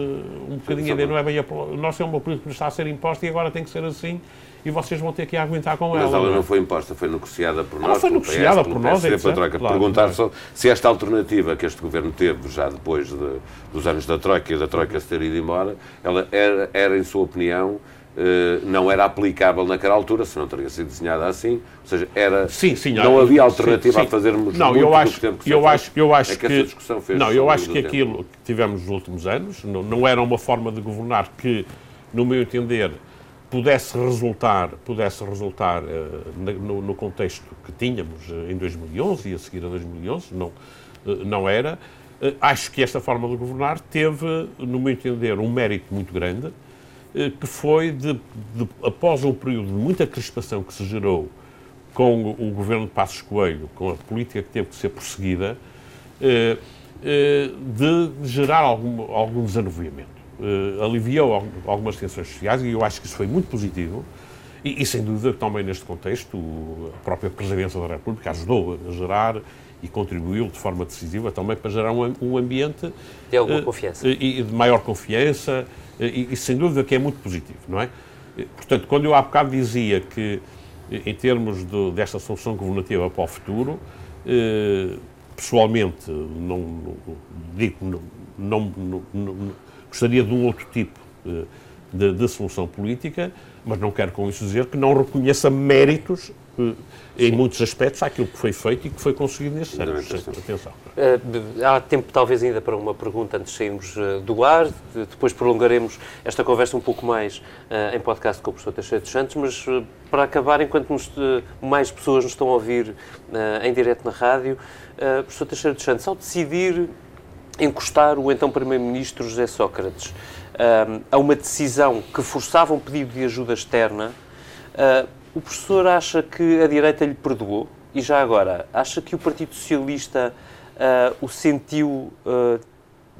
um bocadinho a não é bem a nossa, é uma política que está a ser imposta e agora tem que ser assim e vocês vão ter que aguentar com ela. Mas ela não foi imposta, foi negociada por nós. Ela foi negociada PS, por nós, é Troika. Claro, Perguntar claro. Só se esta alternativa que este governo teve já depois de, dos anos da Troika e da Troika se ter ido embora, ela era, era em sua opinião, não era aplicável naquela altura, se não teria sido desenhada assim, ou seja, era sim, sim, não havia alternativa sim, sim. a fazermos não, eu acho, tempo que eu acho, eu acho é que, que essa discussão fez não, eu acho que tempo. aquilo que tivemos nos últimos anos não, não era uma forma de governar que, no meu entender, pudesse resultar, pudesse resultar uh, no, no, contexto que tínhamos uh, em 2011 e a seguir a 2011, não, não era. acho que esta forma de governar teve, no meu entender, um mérito muito grande, que foi de, de, após um período de muita crispação que se gerou com o governo de Passos Coelho, com a política que teve que ser prosseguida, de gerar algum, algum desanuviamento aliviou algumas tensões sociais e eu acho que isso foi muito positivo. E, e, sem dúvida também neste contexto a própria Presidência da República ajudou a gerar e contribuiu de forma decisiva também para gerar um, um ambiente de alguma confiança e, de maior confiança e, e, sem dúvida que é muito positivo, não é? Portanto, quando eu há bocado dizia que em termos de, desta solução governativa para o futuro, eh, pessoalmente não, não digo não, não, não gostaria de um outro tipo de, de solução política, mas não quero com isso dizer que não reconheça méritos eh, em muitos aspectos àquilo que foi feito e que foi conseguido nestes anos. Atenção. Uh, há tempo, talvez, ainda para uma pergunta antes de sairmos uh, do ar. De, depois prolongaremos esta conversa um pouco mais uh, em podcast com o professor Teixeira dos Santos, mas para acabar, enquanto nos, mais pessoas nos estão a ouvir em direto na rádio, uh, professor Teixeira dos Santos, ao decidir encostar o então Primeiro-Ministro José Sócrates a uma decisão que forçava um pedido de ajuda externa, o professor acha que a direita lhe perdoou? E já agora, acha que o Partido Socialista uh, o sentiu, uh,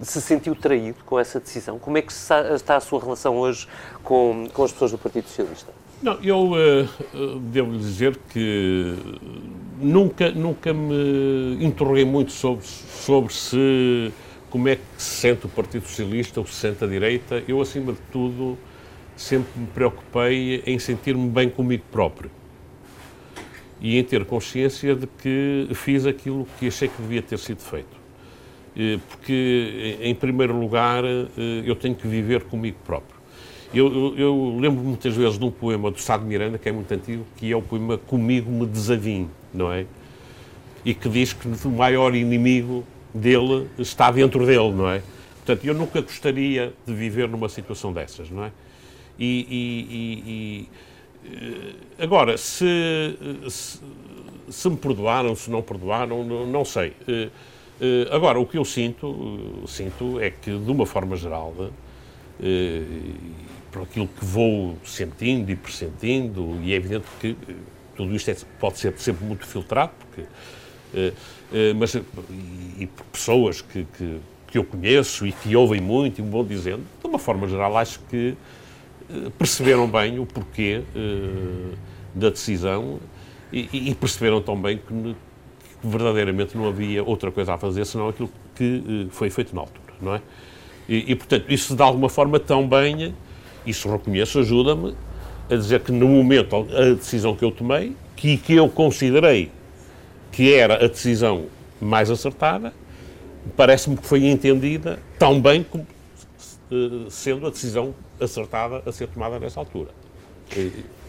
se sentiu traído com essa decisão? Como é que está a sua relação hoje com, com as pessoas do Partido Socialista? Não, eu uh, devo dizer que nunca, nunca me interroguei muito sobre, sobre se como é que se sente o Partido Socialista ou se sente a direita. Eu, acima de tudo, sempre me preocupei em sentir-me bem comigo próprio e em ter consciência de que fiz aquilo que achei que devia ter sido feito. Porque, em primeiro lugar, eu tenho que viver comigo próprio. Eu, eu, eu lembro muitas vezes de um poema do Sá de Miranda, que é muito antigo, que é o poema Comigo me desavim, não é? E que diz que o maior inimigo dele está dentro dele, não é? Portanto, eu nunca gostaria de viver numa situação dessas, não é? E, e, e, e eh, agora, se, se, se, me perdoaram, se não perdoaram, não, não sei. Eh, eh, agora, o que eu sinto, sinto é que, de uma forma geral, por aquilo que vou sentindo e pressentindo, e é evidente que tudo isto é, pode ser sempre muito filtrado, porque, mas e, por pessoas que, que, que eu conheço e que ouvem muito e me vão dizendo, de uma forma geral, acho que perceberam bem o porquê uh, da decisão e, perceberam também que, que, verdadeiramente não havia outra coisa a fazer senão aquilo que uh, foi feito na altura, não é? E, e, portanto, isso de alguma forma também, isso reconheço, ajuda-me a dizer que no momento, a decisão que eu tomei, que, que eu considerei que era a decisão mais acertada, parece-me que foi entendida tão bem como sendo a decisão acertada a ser tomada nessa altura.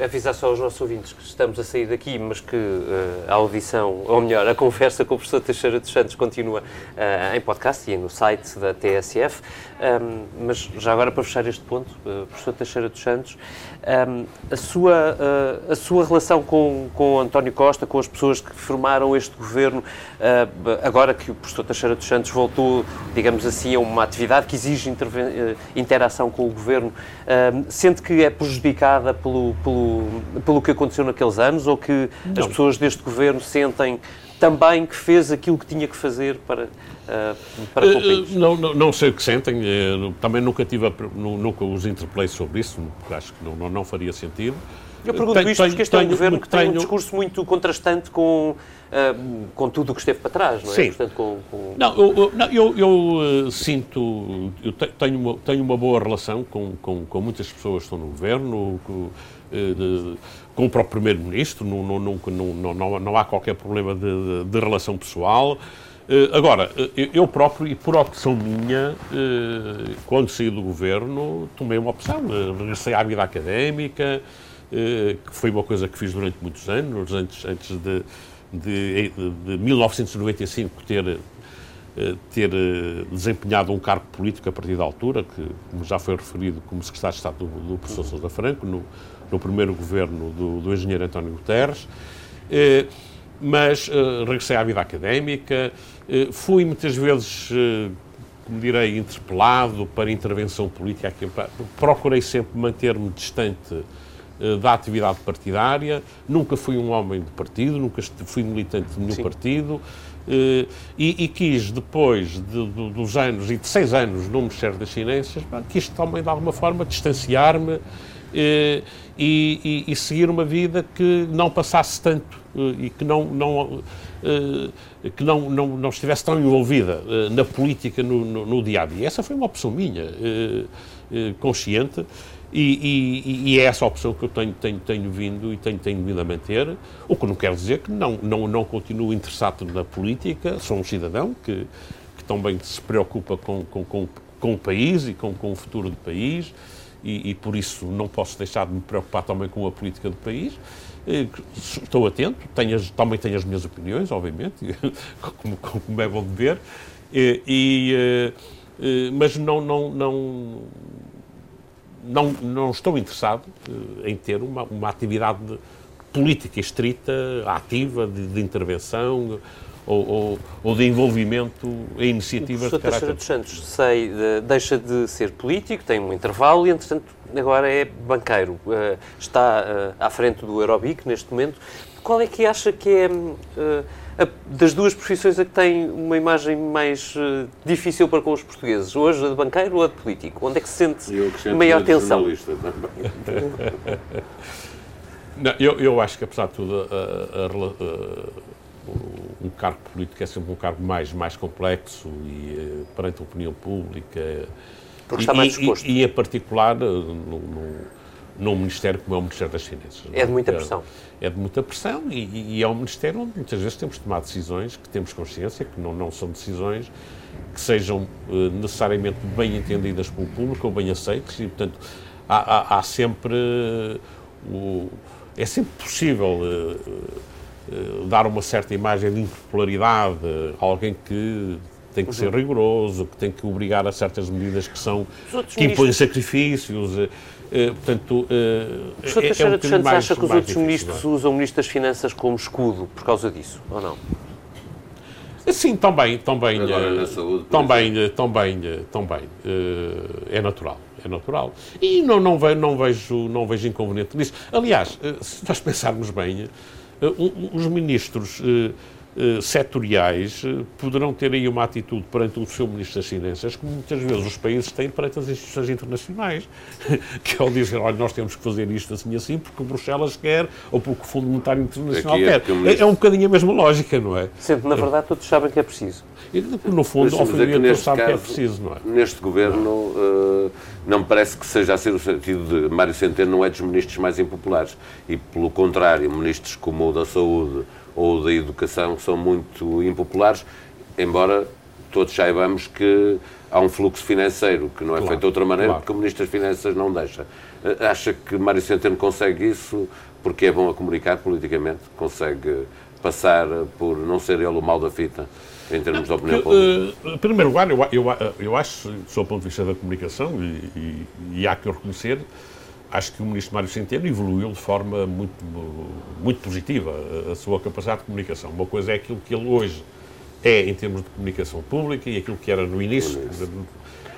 Avisar só aos nossos ouvintes que estamos a sair daqui, mas que uh, a audição, ou melhor, a conversa com o professor Teixeira dos Santos continua uh, em podcast e no site da TSF. Um, mas já agora para fechar este ponto, uh, professor Teixeira dos Santos, um, a, sua, uh, a sua relação com, com António Costa, com as pessoas que formaram este governo, uh, agora que o professor Teixeira dos Santos voltou, digamos assim, a uma atividade que exige uh, interação com o governo, sente que é prejudicada pelo, pelo, pelo que aconteceu naqueles anos ou que Não. as pessoas deste governo sentem também que fez aquilo que tinha que fazer para, uh, para país? Não, não, não, sei o que sentem, também nunca, tive a, nunca os interpelei sobre isso, porque acho que não, não faria sentido. Eu pergunto tenho, isto porque este tenho, é um governo que tenho, tem um discurso muito contrastante com, uh, com tudo o que esteve para trás, não é? Sim. Portanto, com, com... Não, eu, eu, eu uh, sinto, eu tenho uma, tenho uma boa relação com, com, com muitas pessoas que estão no governo, com, de, com o próprio Primeiro-Ministro, não, não, não, não, não, há qualquer problema de, de relação pessoal. Eh, agora, eh, eu próprio, e por opção minha, eh, quando saí do governo, tomei uma opção. Regressei à vida académica, que foi uma coisa que fiz durante muitos anos, antes, antes de, de, de 1995 ter, ter desempenhado um cargo político a partir da altura, que, como já foi referido, como secretário de Estado do, do professor Sousa Franco, no, no primeiro governo do, do engenheiro António Guterres, eh, mas eh, regressei à vida académica, eh, fui muitas vezes, como direi, interpelado para intervenção política, procurei sempre manter-me distante da atividade partidária, nunca fui um homem de partido, nunca fui militante de nenhum Sim. partido, e, e, quis, depois de, de, dos anos, e de seis anos no Ministério das Finanças, quis também, de alguma forma, distanciar-me e, e, e, seguir uma vida que não passasse tanto e que não, não, que não, não, não estivesse tão envolvida na política no, no, no dia a dia. Essa foi uma opção minha, consciente. E, e, e, é essa opção que eu tenho, tenho, tenho vindo e tenho, tenho vindo a manter, o que não quer dizer que não, não, não continuo interessado na política, sou um cidadão que, que também se preocupa com, com, com, com o país e com, com o futuro do país, e, e, por isso não posso deixar de me preocupar também com a política do país. Estou atento, tenho as, também tenho as minhas opiniões, obviamente, (laughs) como, como é bom de ver, e, e, mas não, não, não, não, não estou interessado em ter uma, uma atividade política estrita, ativa, de, de intervenção, ou, ou, ou, de envolvimento em iniciativas de caráter... dos Santos sei, de, deixa de ser político, tem um intervalo e, entretanto, agora é banqueiro. Uh, está uh, à frente do Aerobic neste momento. Qual é que acha que é, a, das duas profissões, a que tem uma imagem mais difícil para com os portugueses? Hoje, a de banqueiro ou a de político? Onde é que se sente maior tensão? (laughs) Não, eu, eu acho que, apesar de tudo, a, a, a um cargo político é sempre um cargo mais, mais complexo e eh, perante a opinião pública. Porque está mais disposto. E, e, em particular, eh, no, num Ministério como é o Ministério das Finanças. É de muita pressão. É, é de muita pressão e, e, é um Ministério onde muitas vezes temos de tomar decisões que temos consciência que não, não são decisões que sejam uh, necessariamente bem entendidas pelo público ou bem aceitas e, portanto, há, há, há sempre. O, é sempre possível. Eh, dar uma certa imagem de impopularidade a alguém que tem que uhum. ser rigoroso, que tem que obrigar a certas medidas que são que impõem sacrifícios. Uh, portanto, o Sr. Teixeira é um dos Santos acha que os outros difícil, ministros é? usam o Ministro das Finanças como escudo por causa disso, ou não? Sim, também, também, uh, saúde, também, também, também, uh, é natural, é natural. E não, não, vejo, não, vejo, não vejo inconveniente nisso. Aliás, se nós pensarmos bem, eh, os ministros eh, eh, setoriais poderão ter aí uma atitude perante o seu Ministro das Finanças, como muitas vezes os países têm perante as instituições internacionais, (laughs) que é o dizer, olha, nós temos que fazer isto assim assim, porque Bruxelas quer, ou porque o Fundo Monetário Internacional é quer. É, é, um bocadinho a mesma lógica, não é? Sempre, na verdade, todos sabem que é preciso. E, no fundo, ao fim todos sabem que é preciso, não é? Neste governo, uh, não me parece que seja a ser o sentido de Mário Centeno não é dos ministros mais impopulares. E, pelo contrário, ministros como o da Saúde ou da Educação são muito impopulares, embora todos saibamos que há um fluxo financeiro que não é claro, feito de outra maneira, claro. porque o Ministro das Finanças não deixa. Eh, acha que Mário Centeno consegue isso porque é bom a comunicar politicamente? Consegue passar por não ser ele o mal da fita? em termos de opinião pública? Uh, em primeiro lugar, eu, eu, eu acho, do seu ponto de vista da comunicação, e, e, e há que o reconhecer, acho que o ministro Mário Centeno evoluiu de forma muito, muito positiva a sua capacidade de comunicação. Uma coisa é aquilo que ele hoje é em termos de comunicação pública e aquilo que era no início,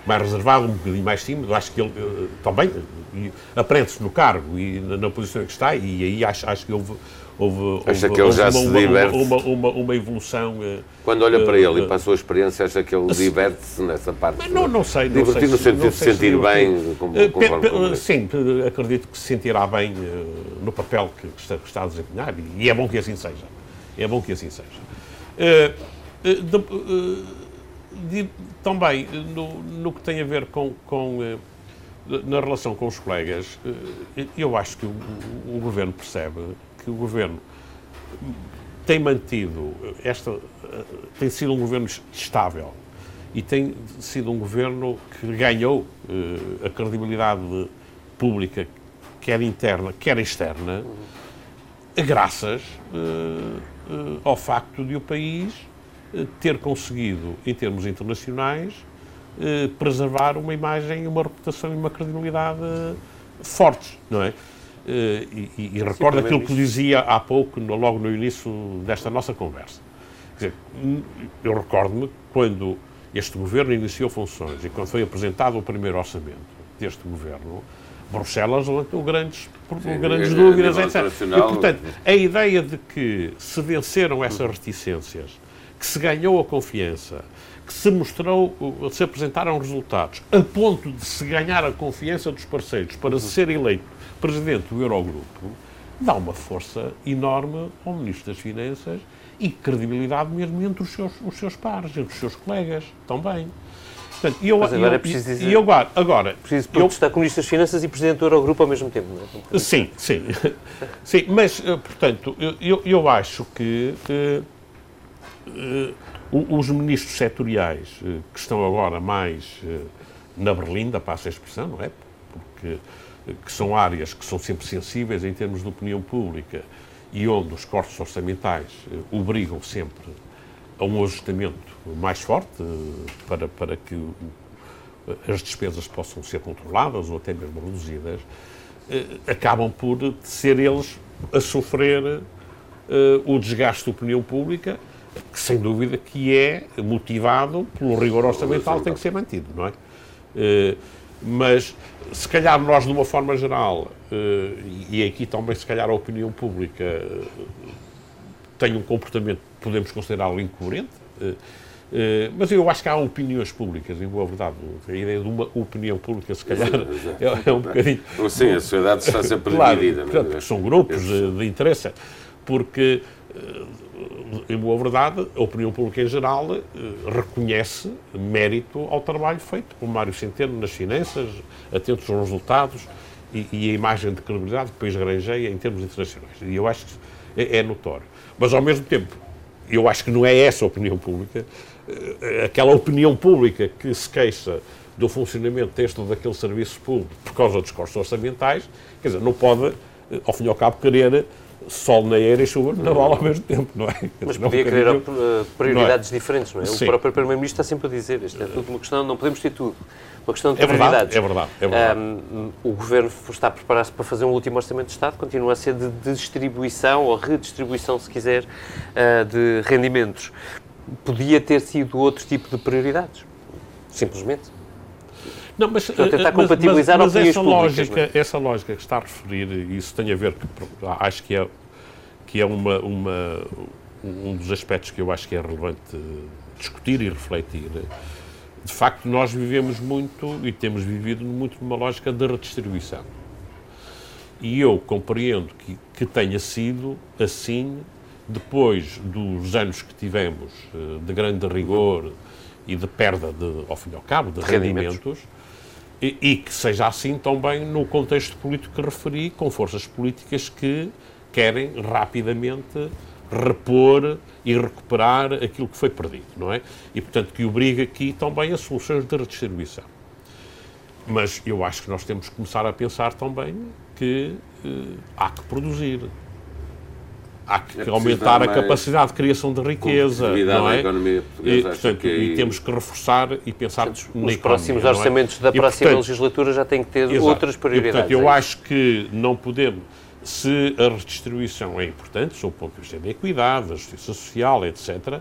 mais reservado, um bocadinho mais tímido. Acho que ele uh, também uh, aprende-se no cargo e na, na, posição em que está, e aí acho, acho que houve houve, acha houve, que ele já se uma, diverte? Uma, uma, uma, evolução. Eh, Quando olha para ele uh, e para a sua experiência, acha que ele diverte-se nessa parte? Mas não, não sei. Divertir no sentido de se sentir bem? Como, uh, sim, acredito que se sentirá bem uh, no papel que, que, está, que, está, a desempenhar e é bom que assim seja. É bom que assim seja. De, de, também, no, no, que tem a ver com, com na relação com os colegas, eu acho que o, o, Governo percebe que o governo tem mantido esta tem sido um governo estável e tem sido um governo que ganhou a credibilidade pública quer interna quer externa graças ao facto de o país ter conseguido em termos internacionais preservar uma imagem, uma reputação e uma credibilidade fortes, não é? Eh, e, e, e recordo aquilo que dizia há pouco, logo no início desta nossa conversa. Quer dizer, eu recordo-me quando este governo iniciou funções e quando foi apresentado o primeiro orçamento deste governo, Bruxelas levantou grandes, Sim, grandes dúvidas, etc. E, portanto, a ideia de que se venceram essas reticências, que se ganhou a confiança, que se mostrou, se apresentaram resultados, a ponto de se ganhar a confiança dos parceiros para ser eleito presidente do Eurogrupo, dá uma força enorme ao Ministro das Finanças e credibilidade mesmo entre os seus, os seus pares, entre os seus colegas também. Portanto, eu, Mas agora eu, é preciso dizer... Eu, agora, agora preciso protestar com o Ministro das Finanças e Presidente do Eurogrupo ao mesmo tempo, não é? Sim, sim. (laughs) sim, mas, eh, portanto, eu, eu acho que uh, os ministros setoriais uh, que estão agora mais na berlinda, passa a expressão, não é? Porque que são áreas que são sempre sensíveis em termos de opinião pública e onde os cortes orçamentais eh, obrigam sempre a um ajustamento mais forte eh, para, para que as despesas possam ser controladas ou até mesmo reduzidas, eh, acabam por ser eles a sofrer o desgaste da opinião pública, que sem dúvida que é motivado pelo rigor orçamental, tem que ser mantido, não é? Mas, se calhar, nós, de uma forma geral, eh, e aqui também, se calhar, a opinião pública eh, tem um comportamento que podemos considerá-lo incoerente, eh, mas eu acho que há opiniões públicas, em boa verdade. A ideia de uma opinião pública, se calhar, é, (laughs) é, um bocadinho. Sim, a sociedade está sempre claro, dividida. É? Portanto, são grupos de interesse, porque em boa verdade, a opinião pública em geral eh, reconhece mérito ao trabalho feito por Mário Centeno nas finanças, atentos aos resultados e, e a imagem de credibilidade que o país granjeia em termos internacionais. E eu acho que é, é notório. Mas, ao mesmo tempo, eu acho que não é essa a opinião pública, eh, aquela opinião pública que se queixa do funcionamento deste ou daquele serviço público por causa dos custos orçamentais, quer dizer, não pode, eh, ao fim e ao cabo, querer sol na era e chuva na bola ao mesmo tempo, não é? Mas podia querer uh, prioridades não é? diferentes, não é? Sim. O próprio Primeiro-Ministro está sempre a dizer, isto é tudo uma questão, não podemos ter tudo, uma questão de é prioridades. É verdade, é verdade. Um, o Governo está a preparar-se para fazer um último Orçamento de Estado, continua a ser de distribuição, ou redistribuição, se quiser, uh, de rendimentos. Podia ter sido outro tipo de prioridades, simplesmente. Não, mas, Estou a tentar mas, compatibilizar mas, mas essa lógica, é? essa lógica que está a referir, isso tem a ver, que, acho que é, que é uma, uma, um dos aspectos que eu acho que é relevante discutir e refletir. De facto, nós vivemos muito e temos vivido muito numa lógica de redistribuição. E eu compreendo que, que tenha sido assim depois dos anos que tivemos eh, de grande rigor e de perda, de, ao fim e ao cabo, de rendimentos, rendimentos e, e, que seja assim também no contexto político que referi, com forças políticas que querem rapidamente repor e recuperar aquilo que foi perdido, não é? E, portanto, que obriga aqui também a soluções de redistribuição. Mas eu acho que nós temos que começar a pensar também que eh, há que produzir, há que é aumentar a capacidade de criação de riqueza, não é? E, portanto, é... e, temos que reforçar e pensar Os próximos é? orçamentos é? da e, próxima portanto, legislatura já têm que ter exato, outras prioridades. E, portanto, eu é acho que não podemos, se a redistribuição é importante, sob o ponto de vista da equidade, da justiça social, etc.,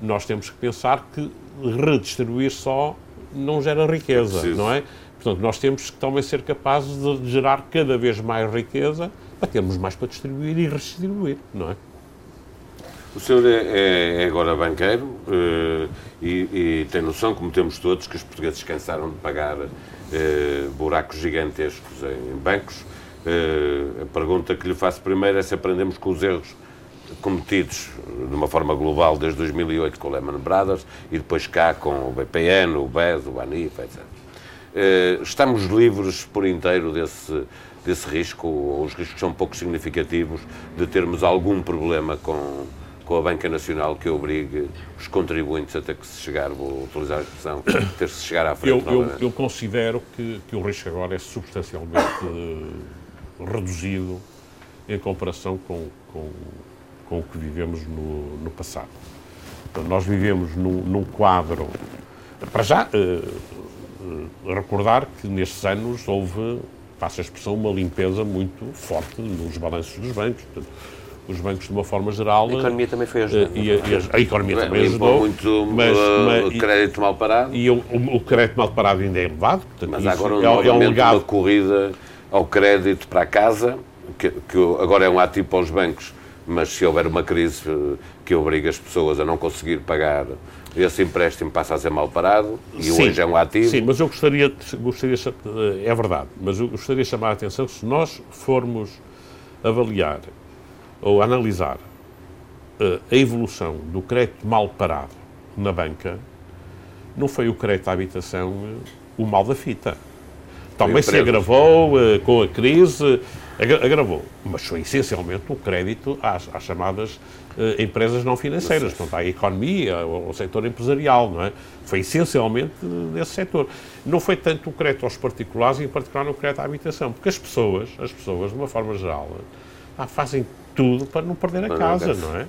nós temos que pensar que redistribuir só não gera riqueza, não é? Portanto, nós temos que também ser capazes de gerar cada vez mais riqueza para termos mais para distribuir e redistribuir, não é? O senhor é, é agora banqueiro uh, e, e, tem noção, como temos todos, que os portugueses cansaram de pagar uh, buracos gigantescos em bancos. Uh, a pergunta que lhe faço primeiro é se aprendemos com os erros cometidos de uma forma global desde 2008 com o Lehman Brothers e depois cá com o BPN, o BES, o ANIF, etc. Estamos livres por inteiro desse desse risco, ou os riscos são pouco significativos de termos algum problema com, com a Banca Nacional que obrigue os contribuintes a ter que se chegar, vou utilizar a expressão, (coughs) ter se chegar à frente. Eu, eu, eu considero que, que o risco agora é substancialmente uh, reduzido em comparação com, com, com o que vivemos no, no passado. Então, nós vivemos num, num quadro. Para já, uh, uh, recordar que nestes anos houve passa a expressão, uma limpeza muito forte nos balanços dos bancos. Portanto, os bancos, de uma forma geral... A economia também foi ajudando. E a, e a, a economia também ajudou. muito mas, uh, o crédito mal parado. E o, o, crédito mal parado ainda é elevado. Portanto, mas agora, é, é um legado. uma corrida ao crédito para a casa, que, que agora é um ativo para os bancos, mas se houver uma crise eh, que obriga as pessoas a não conseguir pagar esse empréstimo passa a ser mal parado e sim, hoje é um ativo. Sim, mas eu gostaria, gostaria, é verdade, mas eu gostaria de chamar a atenção que se nós formos avaliar ou analisar uh, a evolução do crédito mal parado na banca, não foi o crédito à habitação uh, o mal da fita. Também se agravou uh, com a crise, agravou. Mas foi essencialmente o crédito às, às chamadas uh, empresas não financeiras, portanto, à economia, ao, ao setor empresarial, não é? Foi essencialmente desse setor. Não foi tanto o crédito aos particulares, em particular no crédito à habitação, porque as pessoas, as pessoas, de uma forma geral, fazem tudo para não perder a casa, não é?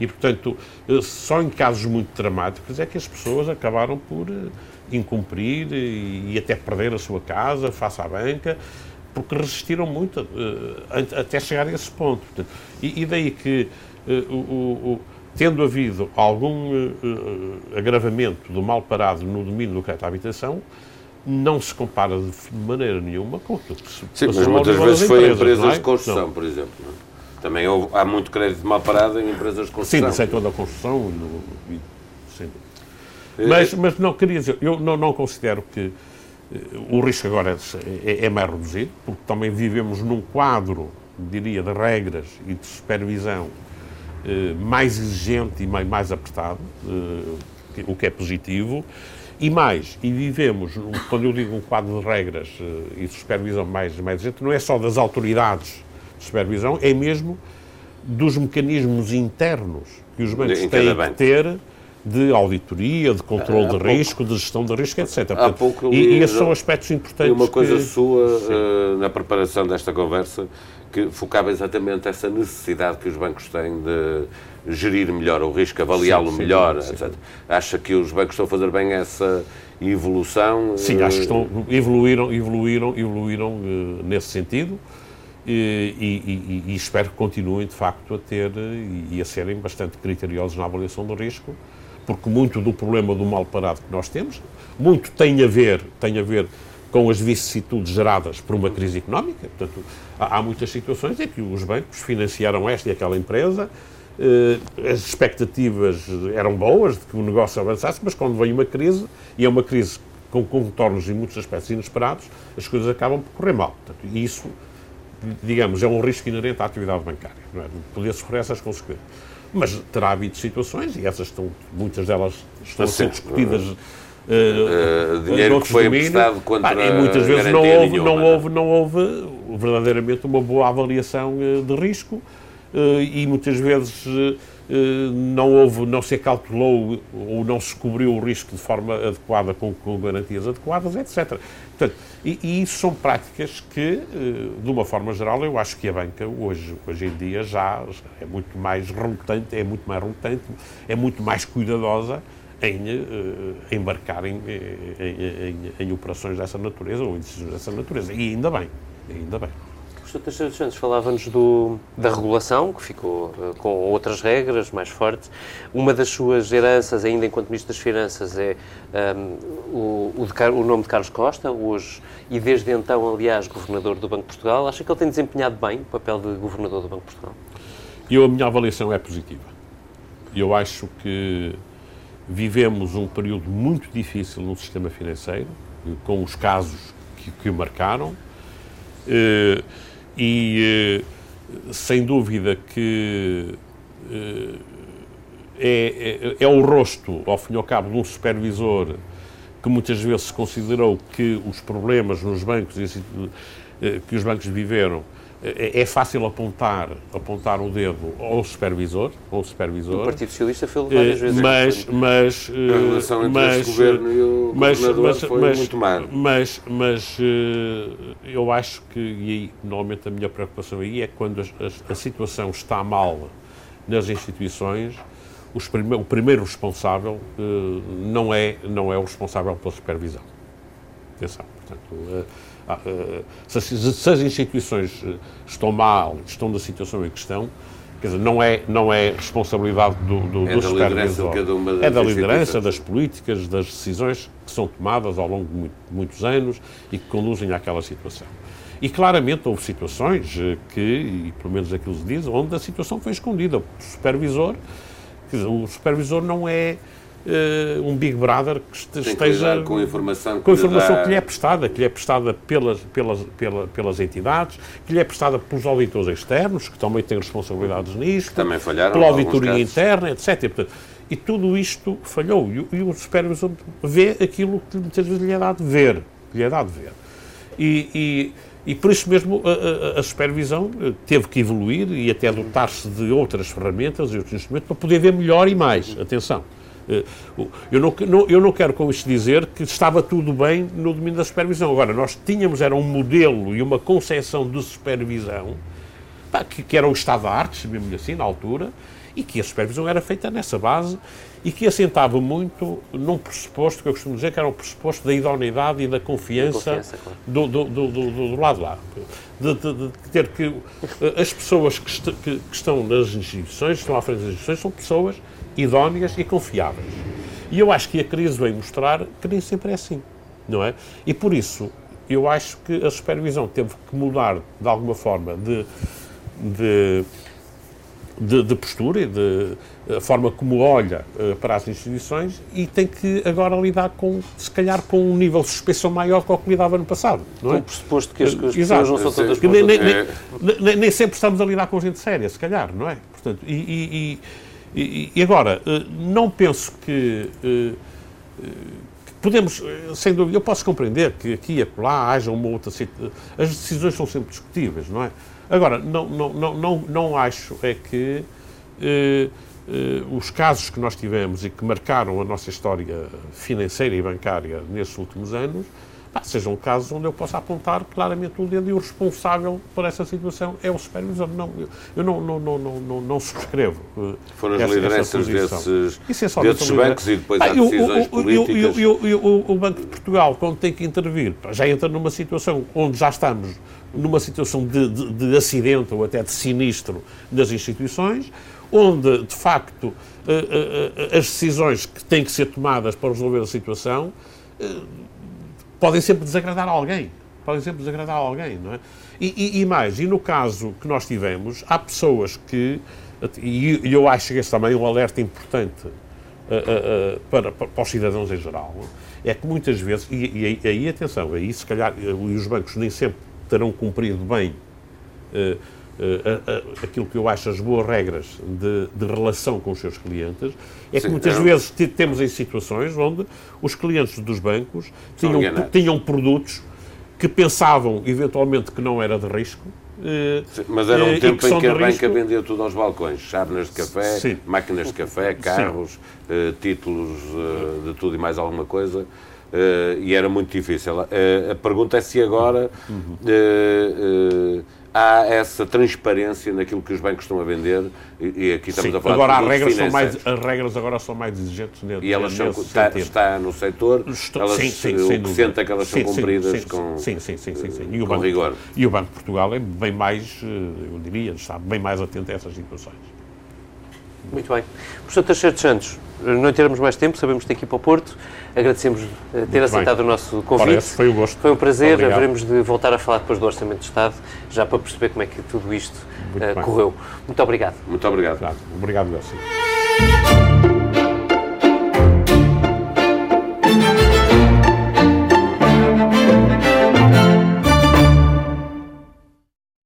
E, portanto, eh, só em casos muito dramáticos é que as pessoas acabaram por eh, incumprir e, até perder a sua casa face à banca, porque resistiram muito até chegar a esse ponto. E, daí que, o, o, tendo havido algum uh, agravamento do mal parado no domínio do crédito à habitação, não se compara de maneira nenhuma com aquilo que se Sim, mas muitas vezes foi empresas, empresas é? de construção, não. por exemplo. É? Também houve, há muito crédito mal parado em empresas de construção. Sim, no setor da construção. No, sim. Mas, mas não, queria dizer, eu não, não considero que eh, o risco agora é, é, é, mais reduzido, porque também vivemos num quadro, diria, de regras e de supervisão eh, mais exigente e mais, apertado, eh, o que é positivo, e mais, e vivemos, quando eu digo um quadro de regras e de supervisão mais, mais exigente, não é só das autoridades de supervisão, é mesmo dos mecanismos internos que os bancos têm que ter de auditoria, de controle de pouco, risco, de gestão de risco, etc. Portanto, pouco, e, e esses são aspectos importantes. E uma coisa que, sua uh, na preparação desta conversa que focava exatamente essa necessidade que os bancos têm de gerir melhor o risco, avaliá-lo melhor, sim, etc. Acha que os bancos estão a fazer bem essa evolução? Sim, acho que estão, evoluíram, evoluíram, evoluíram uh, nesse sentido. E, e, e, e, espero que continuem, de facto, a ter e a serem bastante criteriosos na avaliação do risco, porque muito do problema do mal parado que nós temos, muito tem a ver, tem a ver com as vicissitudes geradas por uma crise económica. Portanto, há, muitas situações em que os bancos financiaram esta e aquela empresa, eh, as expectativas eram boas de que o negócio avançasse, mas quando vem uma crise, e é uma crise com contornos em muitos aspectos inesperados, as coisas acabam por correr mal. Portanto, isso, digamos, é um risco inerente à atividade bancária, não é? poder sofrer essas consequências. Mas terá havido situações, e essas estão, muitas delas estão a ser discutidas. Uh, dinheiro que foi emprestado contra pá, e muitas vezes não houve, nenhuma, não, houve, não houve verdadeiramente uma boa avaliação uh, de risco e muitas vezes não houve, não se calculou ou não se cobriu o risco de forma adequada com, com garantias adequadas, etc. Portanto, e, e, isso são práticas que, eh, de uma forma geral, eu acho que a banca hoje, hoje em dia já é muito mais relutante, é muito mais relutante, é muito mais cuidadosa em uh, embarcar em, em, em, em, operações dessa natureza ou em decisões dessa natureza. E ainda bem, ainda bem. Sr. Teixeira dos Santos falava-nos da regulação, que ficou uh, com outras regras mais fortes. Uma das suas heranças, ainda enquanto Ministro das Finanças, é um, o, o, de, o, nome de Carlos Costa, hoje, e desde então, aliás, Governador do Banco de Portugal. Acha que ele tem desempenhado bem o papel de Governador do Banco de Portugal? Eu, a minha avaliação é positiva. Eu acho que vivemos um período muito difícil no sistema financeiro, com os casos que, que o marcaram. Uh, e eh, sem dúvida que eh, é, é, é, o rosto, ao fim e ao cabo, de um supervisor que muitas vezes considerou que os problemas nos bancos eh, que os bancos viveram é, é fácil apontar, apontar o dedo ao supervisor, ao supervisor. O Partido Socialista fez várias vezes. Mas, mas, a relação entre mas, este governo e o mas, mas, foi mas, muito má. Mas, mas eu acho que, e aí, normalmente a minha preocupação aí é quando a, a, a situação está mal nas instituições, prime, o primeiro responsável não, é, não é o responsável pela supervisão. Atenção, portanto eh, se, se, as instituições eh, estão mal, estão na situação em questão, quer dizer, não é, não é responsabilidade do, do, é do supervisor. É da liderança, das políticas, das decisões que são tomadas ao longo de muito, muitos anos e que conduzem àquela situação. E claramente houve situações eh, que, e pelo menos aquilo se diz, onde a situação foi escondida. O supervisor, quer dizer, o supervisor não é uh, um Big Brother que esteja com informação que, com informação dá... que lhe é prestada, que lhe é prestada pelas, pelas, pelas, pelas entidades, que lhe é prestada pelos auditores externos, que também têm responsabilidades nisto, que também falharam, pela auditoria interna, etc. Portanto, e tudo isto falhou. E, e o supervisor vê aquilo que muitas vezes lhe é dado ver. Lhe é dado ver. E, E por isso mesmo a, a, a, supervisão teve que evoluir e até dotar-se de outras ferramentas e outros instrumentos para poder ver melhor e mais. Atenção. Eu não, eu não quero com isto dizer que estava tudo bem no domínio da supervisão. Agora, nós tínhamos, era um modelo e uma concepção de supervisão que, que, era o Estado de Artes, mesmo assim, na altura, e que a supervisão era feita nessa base e que assentava muito num pressuposto, que eu costumo dizer que era um pressuposto da idoneidade e da confiança, confiança claro. do, do, do, do, do lado lá. De, de, de, ter que eh, as pessoas que, est que, que, estão nas instituições, estão à frente das instituições, são pessoas idóneas e confiáveis. E eu acho que a crise vem mostrar que nem sempre é assim, não é? E por isso, eu acho que a supervisão teve que mudar de alguma forma de, de de, de, postura e de a forma como olha uh, para as instituições e tem que agora lidar com, se calhar, com um nível de suspeição maior do que lidava no passado. Não é? Com o pressuposto que as, que as pessoas não são todas nem, nem, nem, nem, nem, sempre estamos a lidar com gente séria, se calhar, não é? Portanto, e, e, e, e agora, uh, não penso que. Uh, podemos, sem dúvida, eu posso compreender que aqui e acolá haja uma outra. As decisões são sempre discutíveis, não é? Agora, não, não, não, não, não acho é que eh, eh, os casos que nós tivemos e que marcaram a nossa história financeira e bancária nesses últimos anos pá, sejam casos onde eu possa apontar claramente o dedo e o responsável por essa situação é o supervisor. Não, eu não, não, não, não, não, não subscrevo. Eh, Foram as lideranças desses, desses bancos e depois há decisões o, políticas. O, o Banco de Portugal, quando tem que intervir, já entra numa situação onde já estamos numa situação de, de, de acidente ou até de sinistro das instituições, onde, de facto, eh, eh, as decisões que têm que ser tomadas para resolver a situação podem sempre desagradar alguém. Podem sempre desagradar alguém, não é? E, e, e mais, e no caso que nós tivemos, há pessoas que, e eu acho que esse também é um alerta importante para, para, os cidadãos em geral, é que muitas vezes, e, e aí atenção, aí se calhar, e os bancos nem sempre terão cumprido bem uh, uh, aquilo que eu acho as boas regras de, de relação com os seus clientes, é Sim, que muitas vezes temos em situações onde os clientes dos bancos tinham, tinham produtos que pensavam eventualmente que não era de risco, Sim, mas era um tempo em que a banca vendia tudo aos balcões, chávenas de café, Sim. máquinas de café, carros, uh, títulos uh, de tudo e mais alguma coisa. Uh, e era muito difícil. A pergunta é se agora uh, há essa transparência naquilo que os bancos estão a vender e, aqui estamos Sim, a falar agora de as regras, são mais, as regras agora são mais exigentes nesse, E elas são, está, está, no setor, Estou, elas, sim, sim, o que sente é que elas sim, são cumpridas com. E o banco, rigor. E o Banco de Portugal é bem mais, eu diria, está bem mais atento a essas situações. Muito bem. Professor Teixeira de Santos, não teremos mais tempo, sabemos que tem que ir para o Porto. Agradecemos eh, ter Muito aceitado bem. o nosso convite. Parece, foi um gosto. Foi um prazer. Obrigado. Haveremos de voltar a falar depois do Orçamento de Estado, já para perceber como é que tudo isto uh, correu. Muito obrigado. Muito obrigado. Obrigado, Obrigado